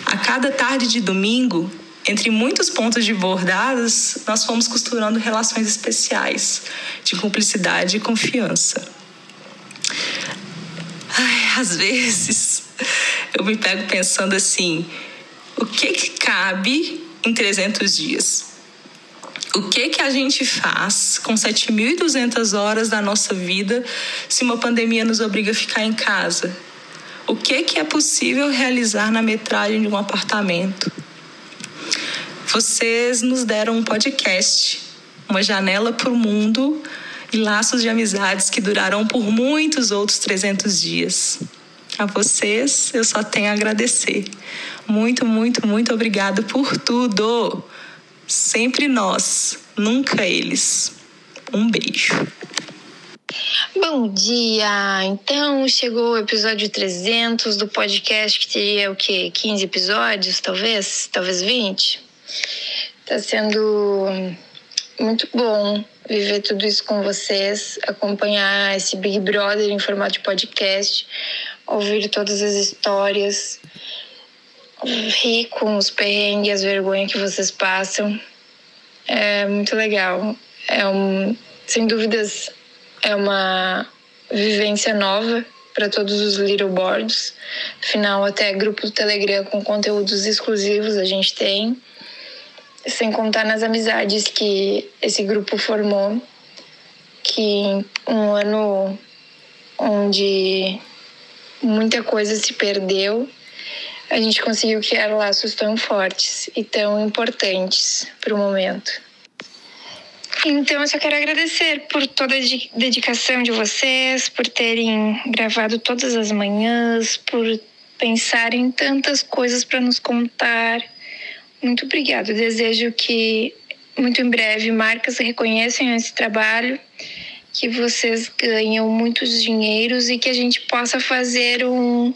A cada tarde de domingo, entre muitos pontos de bordadas, nós fomos costurando relações especiais de cumplicidade e confiança. Ai, às vezes eu me pego pensando assim: o que que cabe em 300 dias? O que que a gente faz com 7.200 horas da nossa vida se uma pandemia nos obriga a ficar em casa? O que que é possível realizar na metragem de um apartamento? Vocês nos deram um podcast, uma janela para o mundo e laços de amizades que durarão por muitos outros 300 dias. A vocês eu só tenho a agradecer. Muito, muito, muito obrigado por tudo. Sempre nós, nunca eles. Um beijo. Bom dia! Então, chegou o episódio 300 do podcast, que teria o quê? 15 episódios, talvez? Talvez 20? Tá sendo muito bom viver tudo isso com vocês, acompanhar esse Big Brother em formato de podcast, ouvir todas as histórias, rir com os perrengues, as vergonhas que vocês passam. É muito legal. É um, sem dúvidas, é uma vivência nova para todos os Little Boards. Afinal, até grupo do Telegram com conteúdos exclusivos a gente tem. Sem contar nas amizades que esse grupo formou, que um ano onde muita coisa se perdeu, a gente conseguiu criar laços tão fortes e tão importantes para o momento. Então, eu só quero agradecer por toda a de- dedicação de vocês, por terem gravado todas as manhãs, por pensar em tantas coisas para nos contar. Muito obrigada. Desejo que muito em breve marcas reconheçam esse trabalho que vocês ganham muitos dinheiros e que a gente possa fazer um,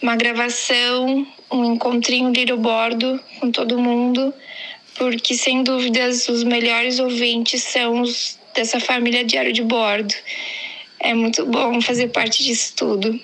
uma gravação, um encontrinho de bordo com todo mundo, porque sem dúvidas os melhores ouvintes são os dessa família Diário de Bordo. É muito bom fazer parte disso tudo.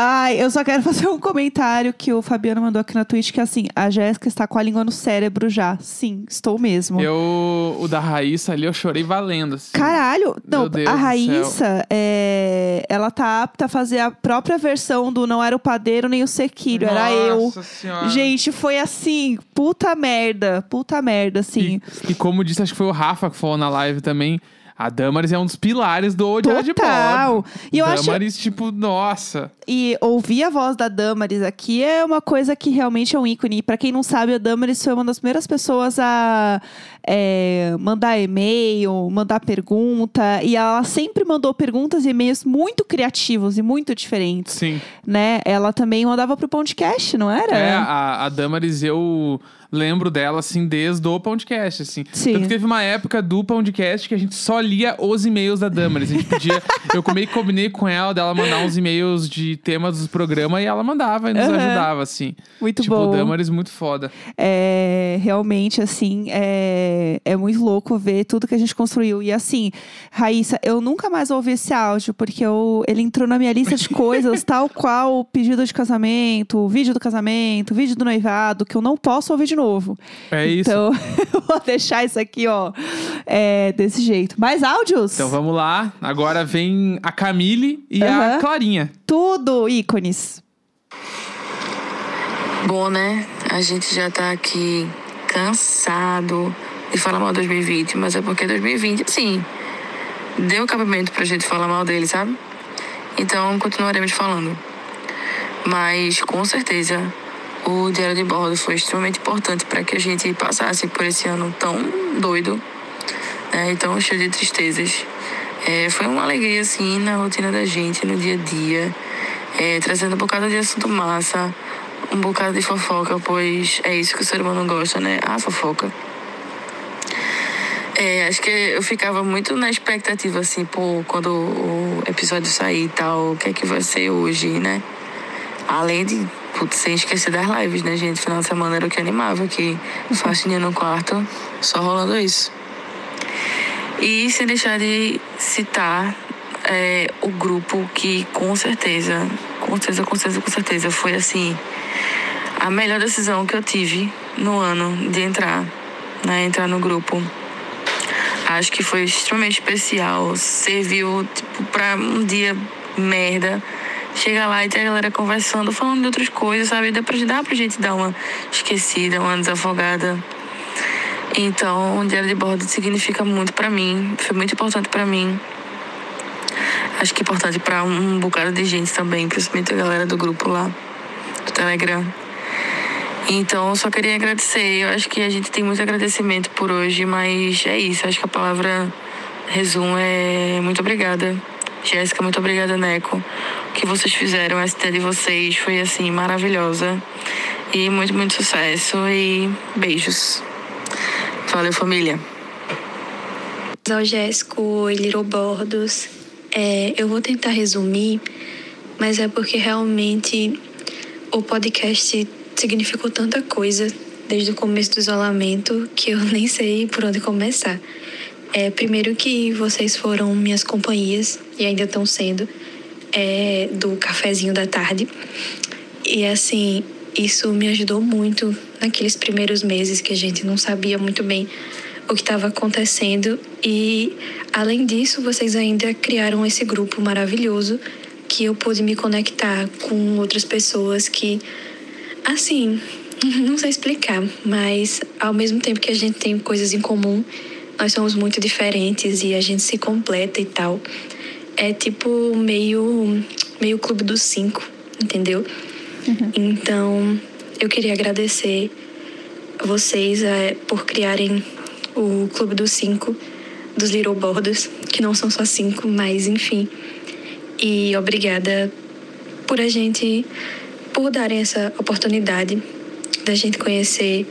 Ai, eu só quero fazer um comentário que o Fabiano mandou aqui na Twitch, que é assim, a Jéssica está com a língua no cérebro já. Sim, estou mesmo. Eu, o da Raíssa ali, eu chorei valendo. Assim. Caralho! Não, a. Raíssa, é, ela tá apta a fazer a própria versão do Não Era o Padeiro nem o Sequilho, era eu. Nossa Senhora. Gente, foi assim, puta merda, puta merda, assim. E como disse, acho que foi o Rafa que falou na live também. A Damaris é um dos pilares do Diário de Total. Bordo. E eu acho- Damaris, tipo, nossa. E ouvir a voz da Damaris aqui é uma coisa que realmente é um ícone. Pra quem não sabe, a Damaris foi uma das primeiras pessoas a é, mandar e-mail, mandar pergunta. E ela sempre mandou perguntas e e-mails muito criativos e muito diferentes, Sim. né? Ela também mandava pro podcast, não era? É, a, a Damaris, eu lembro dela, assim, desde o podcast, assim. Sim. Tanto que teve uma época do podcast que a gente só lia os e-mails da Damaris. A gente podia... eu meio que combinei com ela dela mandar uns e-mails de temas do programa e ela mandava e nos Aham. ajudava, assim. Muito tipo, bom. Damaris muito foda. É, realmente, assim, é, é muito louco ver tudo que a gente construiu. E assim, Raíssa, eu nunca mais ouvi esse áudio, porque eu, ele entrou na minha lista de coisas, tal qual o pedido de casamento, o vídeo do casamento, o vídeo do noivado, que eu não posso ouvir de novo. É isso. Então, eu vou deixar isso aqui, ó, é, desse jeito. Mais áudios? Então vamos lá. Agora vem a Camille e Aham. a Clarinha. Tudo ícones. Bom, né? A gente já tá aqui cansado de falar mal de 2020, mas é porque 2020, sim, deu cabimento pra gente falar mal dele, sabe? Então continuaremos falando. Mas com certeza o Diário de Bordo foi extremamente importante para que a gente passasse por esse ano tão doido né, e tão cheio de tristezas. É, foi uma alegria, assim, na rotina da gente, no dia a dia, é, trazendo um bocado de assunto massa, um bocado de fofoca, pois é isso que o ser humano gosta, né? A fofoca. É, acho que eu ficava muito na expectativa, assim, pô, quando o episódio sair e tal, o que é que vai ser hoje, né? Além de, putz, sem esquecer das lives, né, gente? Final de semana era o que animava, que faxininha no quarto, só rolando isso. E sem deixar de citar é, o grupo que com certeza, com certeza, com certeza, com certeza, foi assim, a melhor decisão que eu tive no ano de entrar, né? Entrar no grupo. Acho que foi extremamente especial. Serviu, tipo, pra um dia merda. Chega lá e tem a galera conversando, falando de outras coisas, sabe? Dá pra, dá pra gente dar uma esquecida, uma desafogada. Então, o diário de bordo significa muito pra mim, foi muito importante pra mim. Acho que é importante pra um bocado de gente também, principalmente a galera do grupo lá, do Telegram. Então, só queria agradecer. Eu acho que a gente tem muito agradecimento por hoje, mas é isso. Acho que a palavra resumo é muito obrigada. Jéssica, muito obrigada, Neco. O que vocês fizeram, a ideia de vocês foi assim maravilhosa. E muito, muito sucesso e beijos. Valeu, família. ao Jéssico, oi, Little Bordos. É, eu vou tentar resumir, mas é porque realmente o podcast significou tanta coisa desde o começo do isolamento que eu nem sei por onde começar. É, primeiro que vocês foram minhas companhias e ainda estão sendo é, do cafezinho da tarde. E assim, isso me ajudou muito naqueles primeiros meses que a gente não sabia muito bem o que estava acontecendo. E além disso, vocês ainda criaram esse grupo maravilhoso que eu pude me conectar com outras pessoas que, assim, não sei explicar, mas ao mesmo tempo que a gente tem coisas em comum, nós somos muito diferentes e a gente se completa e tal. É tipo meio, meio clube dos cinco, entendeu? Então, eu queria agradecer a vocês é, por criarem o Clube dos Cinco, dos Little Bordos, que não são só cinco, mas enfim. E obrigada por a gente, por darem essa oportunidade da gente conhecer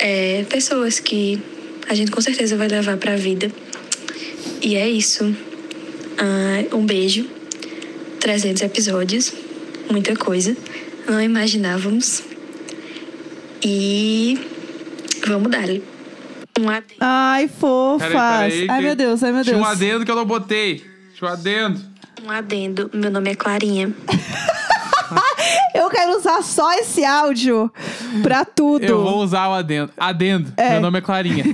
é, pessoas que a gente com certeza vai levar pra vida. E é isso. Ah, um beijo. 300 episódios. Muita coisa. Não imaginávamos. E vamos dar. Um adendo. Ai, fofas. Peraí, peraí, ai, meu Deus, ai, meu Tinha Deus. um adendo que eu não botei. Tinha um adendo. Um adendo. Meu nome é Clarinha. Eu quero usar só esse áudio pra tudo. Eu vou usar o adendo. Adendo. É. Meu nome é Clarinha.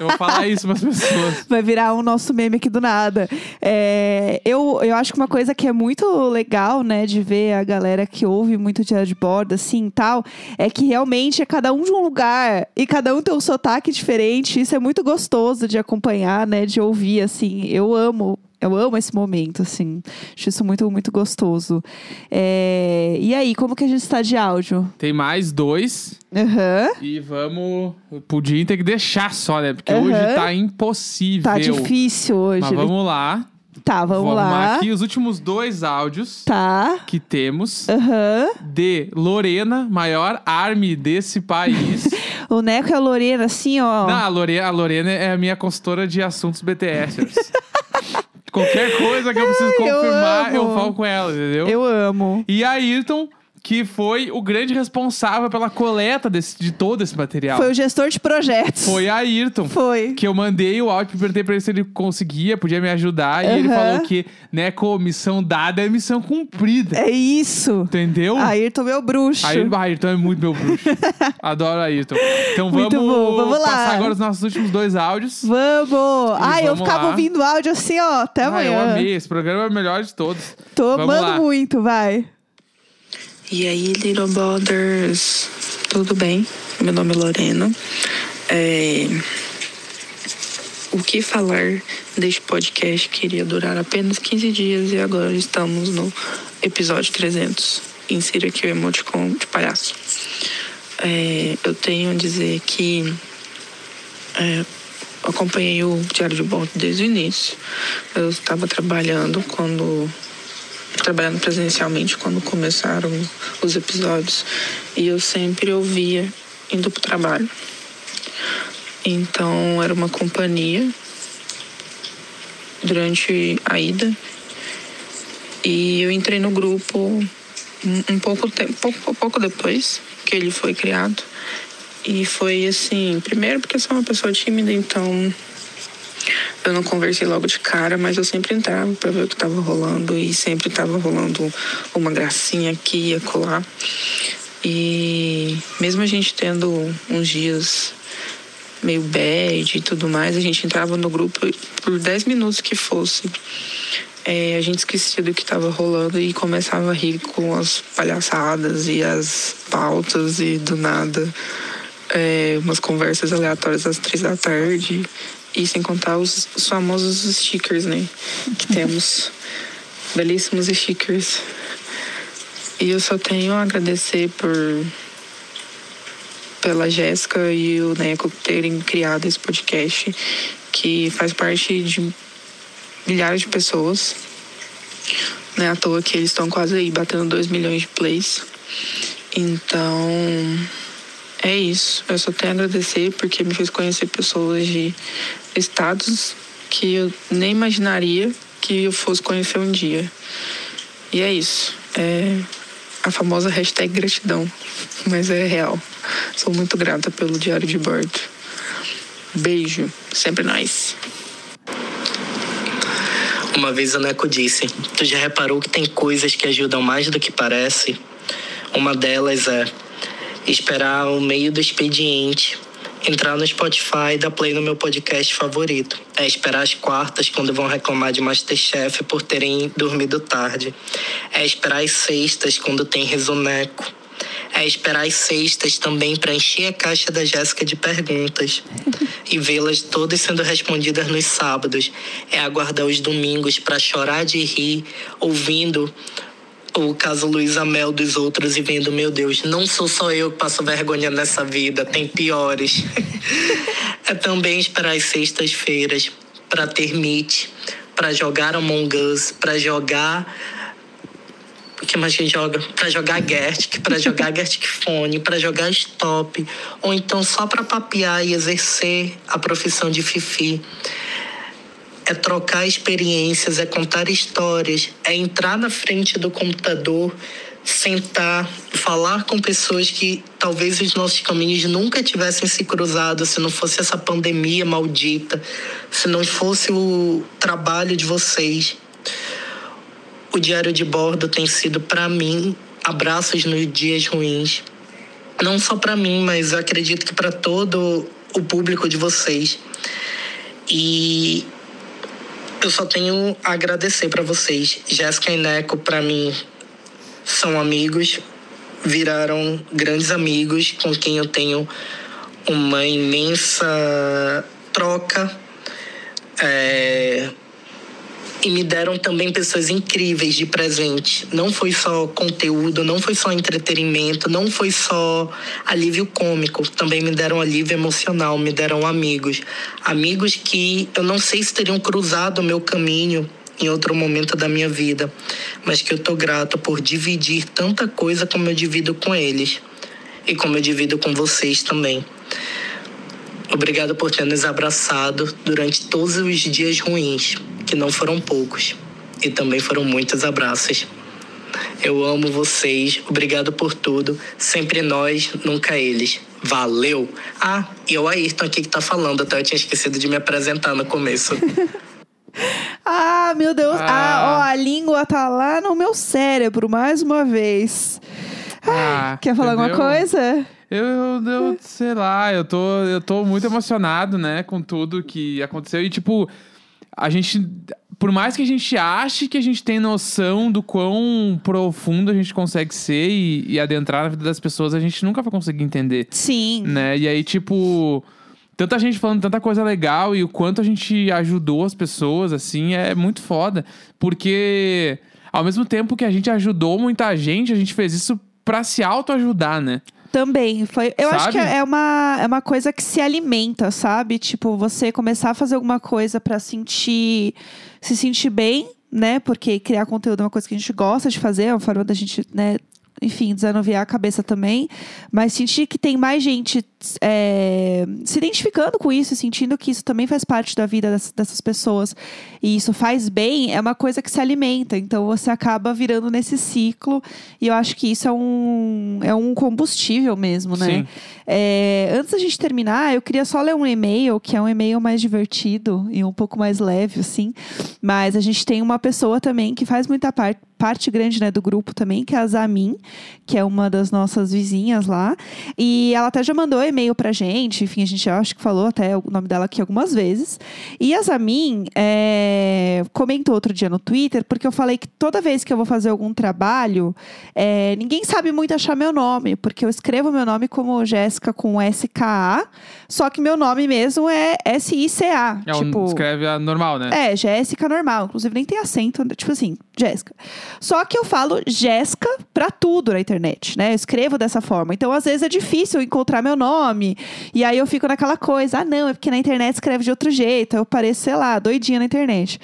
eu vou falar isso pras pessoas. Vai virar um nosso meme aqui do nada. É, eu, eu acho que uma coisa que é muito legal, né, de ver a galera que ouve muito diário de bordo, assim, tal, é que realmente é cada um de um lugar e cada um tem um sotaque diferente. Isso é muito gostoso de acompanhar, né, de ouvir, assim. Eu amo eu amo esse momento, assim. Acho isso muito, muito gostoso. É, E aí, como que a gente está de áudio? Tem mais dois. Aham. E vamos. Podia ter que deixar só, né? Porque Aham. hoje tá impossível. Tá difícil hoje. Mas vamos lá. Tá, vamos Vou arrumar lá. aqui os últimos dois áudios Tá. que temos Aham. de Lorena, maior army desse país. O Neco e a Lorena, assim, ó. Não, a Lorena, a Lorena é a minha consultora de assuntos BTSers. Qualquer coisa que eu preciso eu confirmar, eu, amo. falo com ela, entendeu? Eu amo. E a Ayrton, que foi o grande responsável pela coleta desse- de todo esse material. Foi o gestor de projetos. Foi a Ayrton. Foi. Que eu mandei o áudio, perguntei pra ele se ele conseguia, podia me ajudar. E ele falou que, né, com missão dada é missão cumprida. É isso. Entendeu? Ayrton, meu bruxo. Aí, ah, Ayrton é muito meu bruxo. Adoro Ayrton. Então vamos, vamos lá. passar agora os nossos últimos dois áudios. Vamos! Ai, eu ficava lá. ouvindo áudio assim, ó, até Ah, amanhã. eu amei. Esse programa é o melhor de todos. Tô Vamos amando lá. muito, vai. E aí, Little Brothers, tudo bem? Meu nome é Lorena. É, O que falar deste podcast queria durar apenas 15 dias e agora estamos no episódio 300. Insira aqui o emoticon de palhaço. É, Eu tenho a dizer que é, acompanhei o Diário de Bordo desde o início. Eu estava trabalhando quando trabalhando presencialmente quando começaram os episódios. E eu sempre ouvia indo pro trabalho. Então era uma companhia durante a ida. E eu entrei no grupo um, pouco tempo, pouco, pouco depois que ele foi criado. E foi assim, primeiro porque eu sou uma pessoa tímida, então eu não conversei logo de cara, mas eu sempre entrava pra ver o que tava rolando e sempre tava rolando uma gracinha aqui e acolá. E mesmo a gente tendo uns dias meio bad e tudo mais, a gente entrava no grupo por 10 minutos que fosse. É, a gente esquecia do que tava rolando e começava a rir com as palhaçadas e as pautas e do nada é, umas conversas aleatórias às três da tarde. E sem contar os, os famosos stickers, né? Que temos. Belíssimos stickers. E eu só tenho a agradecer por pela Jéssica e o Neco terem criado esse podcast que faz parte de milhares de pessoas. Não é à toa que eles estão quase aí batendo 2 milhões de plays. Então, é isso. Eu só tenho a agradecer porque me fez conhecer pessoas de estados que eu nem imaginaria que eu fosse conhecer um dia. E é isso. É a famosa hashtag gratidão. Mas é real. Sou muito grata pelo diário de bordo. Beijo. Sempre nice. Uma vez a Neco disse: Tu já reparou que tem coisas que ajudam mais do que parece? Uma delas é esperar o meio do expediente, entrar no Spotify e dar play no meu podcast favorito. É esperar as quartas quando vão reclamar de Masterchef por terem dormido tarde. É esperar as sextas quando tem resuneco. É esperar as sextas também para encher a caixa da Jéssica de perguntas e vê-las todas sendo respondidas nos sábados. É aguardar os domingos para chorar de rir, ouvindo o caso Luísa Mel dos outros e vendo, meu Deus, não sou só eu que passo vergonha nessa vida, tem piores. é também esperar as sextas-feiras para ter meet, para jogar Among Us, para jogar O que mais que joga? Pra jogar Gertic, pra jogar Gertic Fone, pra jogar Stop, ou então só pra papear e exercer a profissão de Fifi. É trocar experiências, é contar histórias, é entrar na frente do computador, sentar, falar com pessoas que talvez os nossos caminhos nunca tivessem se cruzado se não fosse essa pandemia maldita, se não fosse o trabalho de vocês. O diário de bordo tem sido para mim abraços nos dias ruins. Não só para mim, mas acredito que para todo o público de vocês. E eu só tenho a agradecer para vocês. Jéssica e Neco, para mim, são amigos, viraram grandes amigos com quem eu tenho uma imensa troca. É, e me deram também pessoas incríveis de presente. Não foi só conteúdo, não foi só entretenimento, não foi só alívio cômico. Também me deram alívio emocional, me deram amigos. Amigos que eu não sei se teriam cruzado o meu caminho em outro momento da minha vida, mas que eu tô grato por dividir tanta coisa como eu divido com eles e como eu divido com vocês também. Obrigado por ter nos abraçado durante todos os dias ruins, que não foram poucos, e também foram muitos abraços. Eu amo vocês, obrigado por tudo, sempre nós, nunca eles. Valeu! Ah, e o Ayrton aqui que tá falando, até eu tinha esquecido de me apresentar no começo. Ah, meu Deus. Ah. Ah. ó, a língua tá lá no meu cérebro, mais uma vez. Ah, Quer falar alguma entendeu? coisa? Eu, eu, eu sei lá, eu tô, eu tô muito emocionado, né, com tudo que aconteceu. E, tipo, a gente. Por mais que a gente ache que a gente tem noção do quão profundo a gente consegue ser e, e adentrar na vida das pessoas, a gente nunca vai conseguir entender. Sim. Né? E aí, tipo. Tanta gente falando tanta coisa legal e o quanto a gente ajudou as pessoas, assim, é muito foda. Porque, ao mesmo tempo que a gente ajudou muita gente, a gente fez isso pra se autoajudar, né? Também. Foi, eu acho Sabe? que é uma, é uma coisa que se alimenta, sabe? Tipo, você começar a fazer alguma coisa pra sentir. se sentir bem, né? Porque criar conteúdo é uma coisa que a gente gosta de fazer, é uma forma da gente, né? Enfim, desanuviar a cabeça também. Mas sentir que tem mais gente é, se identificando com isso, e sentindo que isso também faz parte da vida dessas, dessas pessoas. E isso faz bem, é uma coisa que se alimenta. Então você acaba virando nesse ciclo. E eu acho que isso é um, é um combustível mesmo, né? É, antes da gente terminar, eu queria só ler um e-mail, que é um e-mail mais divertido e um pouco mais leve, assim. Mas a gente tem uma pessoa também que faz muita parte, parte grande né, do grupo também, que é a Zamin, que é uma das nossas vizinhas lá. E ela até já mandou e-mail pra gente, enfim, a gente acho que falou até o nome dela aqui algumas vezes. E a Zamin é, comentou outro dia no Twitter, porque eu falei que toda vez que eu vou fazer algum trabalho, é, ninguém sabe muito achar meu nome, porque eu escrevo meu nome como Jéssica com SKA, só que meu nome mesmo é S-I-C-A. É tipo, escreve a normal, né? é, Jéssica normal. Inclusive, nem tem acento, tipo assim, Jéssica. Só que eu falo Jéssica pra tudo na internet, né? Eu escrevo dessa forma. Então, às vezes, é difícil encontrar meu nome. E aí eu fico naquela coisa, ah, não, é porque na internet escreve de outro jeito. Eu pareço, sei lá, doidinha na internet.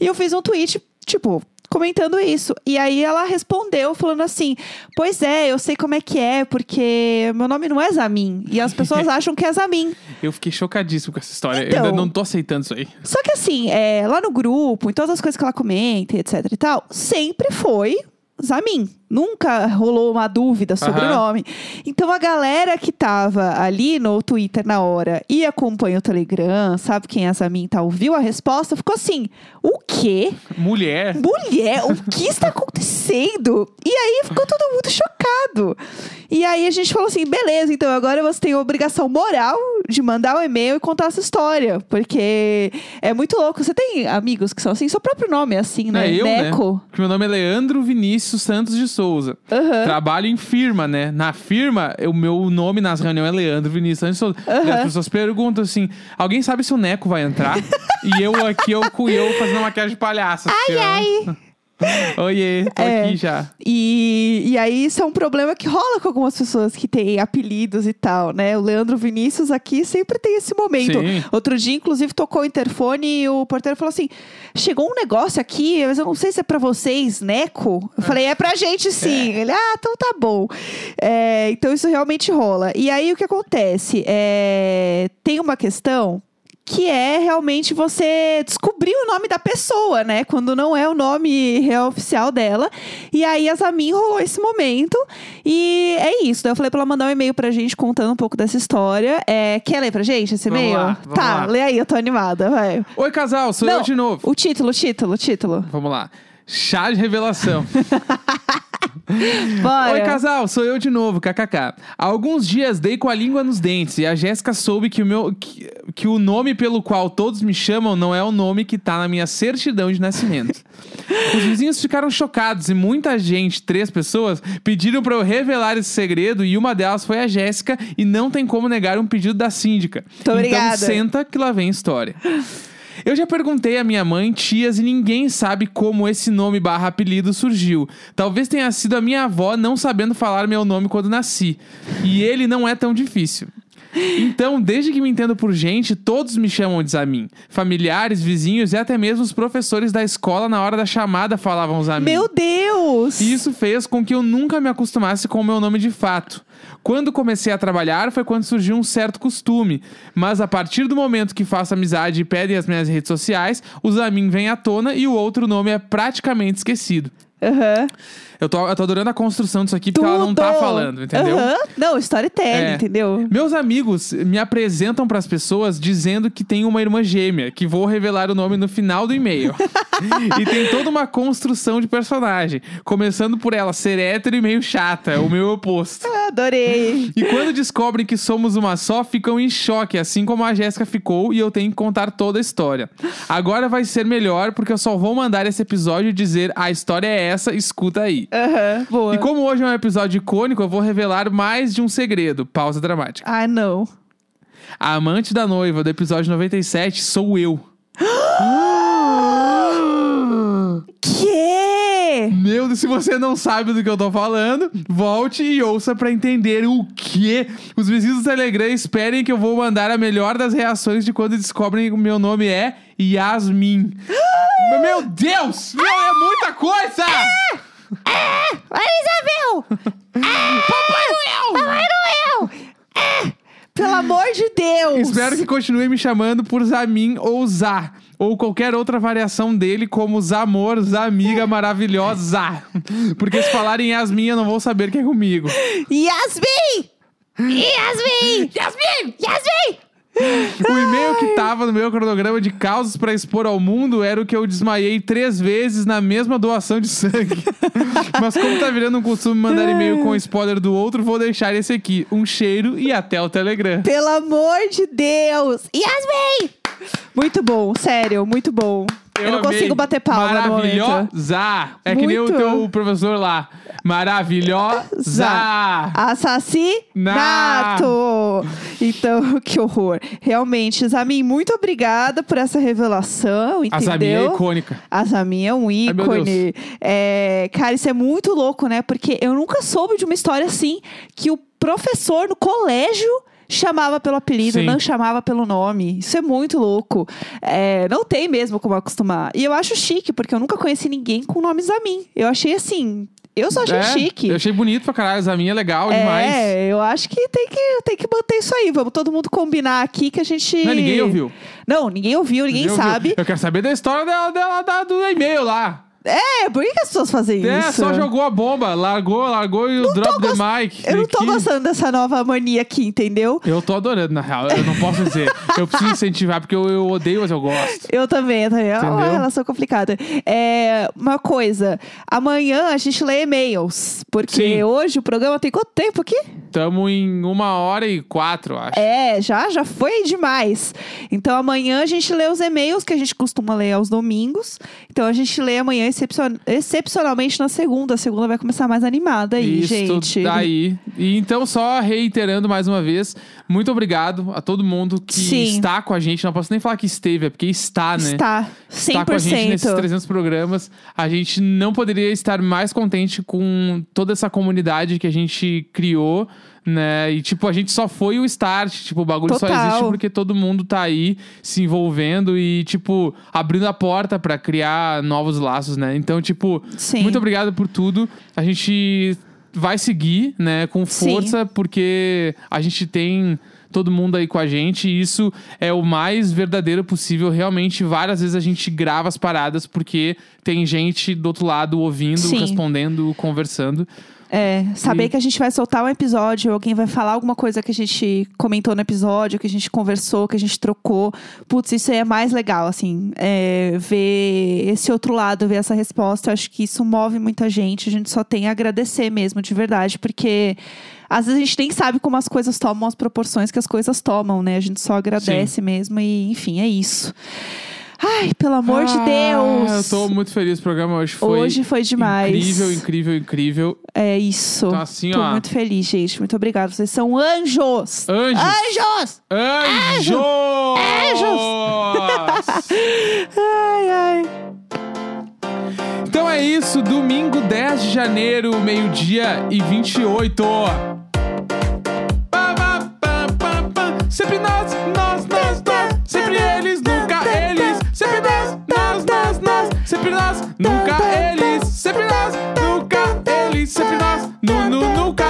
E eu fiz um tweet, tipo, comentando isso. E aí ela respondeu falando assim: Pois é, eu sei como é que é, porque meu nome não é Zamin. E as pessoas acham que é Zamin. Eu fiquei chocadíssimo com essa história. eu Então. ainda não tô aceitando isso aí. Só que assim, é, lá no grupo, em todas as coisas que ela comenta, etc e tal, sempre foi Zamin. Nunca rolou uma dúvida sobre Aham. o nome. Então a galera que tava ali no Twitter na hora e acompanha o Telegram, sabe quem é a Zamin e tal, viu a resposta, ficou assim: o quê? Mulher. Mulher, o que está acontecendo? E aí ficou todo mundo chocado. E aí a gente falou assim: beleza, então agora você tem a obrigação moral de mandar um e-mail e contar essa história. Porque é muito louco. Você tem amigos que são assim? Seu próprio nome é assim, né? É eu, Neco. né? Meu nome é Leandro Vinícius Santos de Souza. Aham. Trabalho em firma, né? Na firma, o meu nome nas reuniões é Leandro Vinícius Santos Souza. E as pessoas perguntam assim: alguém sabe se o Neco vai entrar? e eu aqui, eu com eu fazendo maquiagem de palhaço. Ai, ai. Oiê, tô É. aqui já. E, e aí isso é um problema que rola com algumas pessoas que têm apelidos e tal, né? O Leandro Vinícius aqui sempre tem esse momento. Sim. Outro dia, inclusive, tocou o interfone e o porteiro falou assim: chegou um negócio aqui, mas eu não sei se é pra vocês, Neco. Eu falei, é pra gente sim. Ele, ah, então tá bom. É, então isso realmente rola. E aí o que acontece? É, tem uma questão que é realmente você descobrir o nome da pessoa, né? Quando não é o nome real oficial dela. E aí a Zamin rolou esse momento. E é isso. Daí eu falei pra ela mandar um e-mail pra gente contando um pouco dessa história. É, quer ler pra gente esse Vamos e-mail? lá, vamos tá, lá. lê aí, eu tô animada, vai. Oi, casal, sou Não, eu de novo. O título, o título, o título. Vamos lá. Chá de revelação. Bora. Oi, casal, sou eu de novo, kkk. Há alguns dias dei com a língua nos dentes e a Jéssica soube que o, meu, que, que o nome pelo qual todos me chamam não é o nome que tá na minha certidão de nascimento. Os vizinhos ficaram chocados e muita gente, três pessoas, pediram pra eu revelar esse segredo e uma delas foi a Jéssica e não tem como negar um pedido da síndica. Muito então obrigada. senta que lá vem história. Eu já perguntei à minha mãe, tias e ninguém sabe como esse nome barra apelido surgiu. Talvez tenha sido a minha avó não sabendo falar meu nome quando nasci. E ele não é tão difícil. Então, desde que me entendo por gente, todos me chamam de Zamin. Familiares, vizinhos e até mesmo os professores da escola na hora da chamada falavam Zamin. Meu Deus! E isso fez com que eu nunca me acostumasse com o meu nome de fato. Quando comecei a trabalhar foi quando surgiu um certo costume, mas a partir do momento que faço amizade e pedem as minhas redes sociais, o Zamin vem à tona e o outro nome é praticamente esquecido. Aham. Eu tô, eu tô adorando a construção disso aqui porque ela não tá Tudo! falando, entendeu? Aham. Não, storytelling, É. entendeu? Meus amigos me apresentam pras pessoas dizendo que tem uma irmã gêmea, que vou revelar o nome no final do e-mail. e tem toda uma construção de personagem, começando por ela ser hétero e meio chata, o meu oposto. Adorei. E quando descobrem que somos uma só, ficam em choque, assim como a Jéssica ficou, e eu tenho que contar toda a história. Agora vai ser melhor, porque eu só vou mandar esse episódio e dizer: a história é essa, escuta aí. Aham, boa. E como hoje é um episódio icônico, eu vou revelar mais de um segredo. Pausa dramática. Ah, não. A amante da noiva do episódio 97 sou eu. Que? Meu Deus, se você não sabe do que eu tô falando, volte e ouça pra entender o que. Os vizinhos do Telegram esperem que eu vou mandar a melhor das reações de quando descobrem que o meu nome é Yasmin. meu Deus! Meu, é muita coisa! Isabel! Papai Noel! Papai Noel! É, Pelo amor de Deus! Espero que continue me chamando por Zamin ou Zá. Ou qualquer outra variação dele, como Zamor, Zamiga maravilhosa. Porque se falarem Yasmin, eu não vou saber quem é comigo. Yasmin! Yasmin! Yasmin! Yasmin! O e-mail que tava no meu cronograma de causas pra expor ao mundo era o que eu desmaiei três vezes na mesma doação de sangue. Mas como tá virando um costume mandar e-mail com spoiler do outro, vou deixar esse aqui. Um cheiro e até o Telegram. Pelo amor de Deus! Yasmin! Muito bom, sério, muito bom. Eu, não amei. consigo bater palma. Maravilhosa! É que nem o Muito. teu professor lá. Maravilhosa! Assassinato! Então, que horror. Realmente, Zamin, muito obrigada por essa revelação, A entendeu? Zamin é icônica. A Zamin é um meu ícone. É, cara, isso é muito louco, né? Porque eu nunca soube de uma história assim que o professor no colégio chamava pelo apelido, Sim. não chamava pelo nome. Isso é muito louco. É, não tem mesmo como acostumar. E eu acho chique, porque eu nunca conheci ninguém com o nome Zamin. Eu achei assim. Eu só achei É, chique. Eu achei bonito pra caralho. Zamin é legal demais. É, eu acho que tem, que tem que manter isso aí. Vamos todo mundo combinar aqui que a gente. Não, ninguém ouviu. Não, ninguém ouviu, ninguém, ouviu. sabe. Eu quero saber da história dela, dela, da- do e-mail lá. É, por que, que as pessoas fazem É, isso? só jogou a bomba, largou, largou e o drop the mic. Eu não tô Que- gostando dessa nova mania aqui, entendeu? Eu tô adorando, na real. Eu não posso dizer. eu preciso incentivar, porque eu, eu odeio, mas eu gosto. Eu também, eu também. É uma relação complicada. É, uma coisa, amanhã a gente lê e-mails. Porque Sim. hoje o programa tem quanto tempo aqui? Tamo em uma hora e quatro, acho. É, já, já foi demais. Então amanhã a gente lê os e-mails que a gente costuma ler aos domingos. Então a gente lê amanhã excepcion- excepcionalmente na segunda. A segunda vai começar mais animada aí, Isso gente. daí. E então, só reiterando mais uma vez, muito obrigado a todo mundo que Sim. está com a gente. Não posso nem falar que esteve, é porque está, né? Está. 100%. Está com a gente nesses 300 programas. A gente não poderia estar mais contente com toda essa comunidade que a gente criou, né? E, tipo, a gente só foi o start. Tipo, o bagulho só Total. existe porque todo mundo tá aí se envolvendo e, tipo, abrindo a porta pra criar novos laços, né? Então, tipo, Sim. muito obrigado por tudo. A gente vai seguir, né, com Sim. força, porque a gente tem todo mundo aí com a gente e isso é o mais verdadeiro possível. Realmente, várias vezes a gente grava as paradas porque tem gente do outro lado ouvindo, Sim. respondendo, conversando. É, saber E- que a gente vai soltar um episódio, alguém vai falar alguma coisa que a gente comentou no episódio, que a gente conversou, que a gente trocou. Putz, isso aí é mais legal, assim. é, ver esse outro lado, ver essa resposta. Eu acho que isso move muita gente. A gente só tem a agradecer mesmo, de verdade, porque. Às vezes a gente nem sabe como as coisas tomam as proporções que as coisas tomam, né? A gente só agradece mesmo e, enfim, é isso. Ai, pelo amor de Ah, Deus! Eu tô muito feliz. O programa hoje foi. Hoje foi demais. Incrível, incrível, incrível. É isso. Então, assim, Tô ó. muito feliz, gente. Muito obrigada. Vocês são anjos! Anjos! Anjos! Anjos! Ai, ai. Então é isso, domingo 10 de janeiro, meio-dia e 28. Pá, pá, pá, pá, pá. Sempre nós sempre nós, nunca eles, sempre nós, nunca eles, sempre nós, nu, nu, nunca.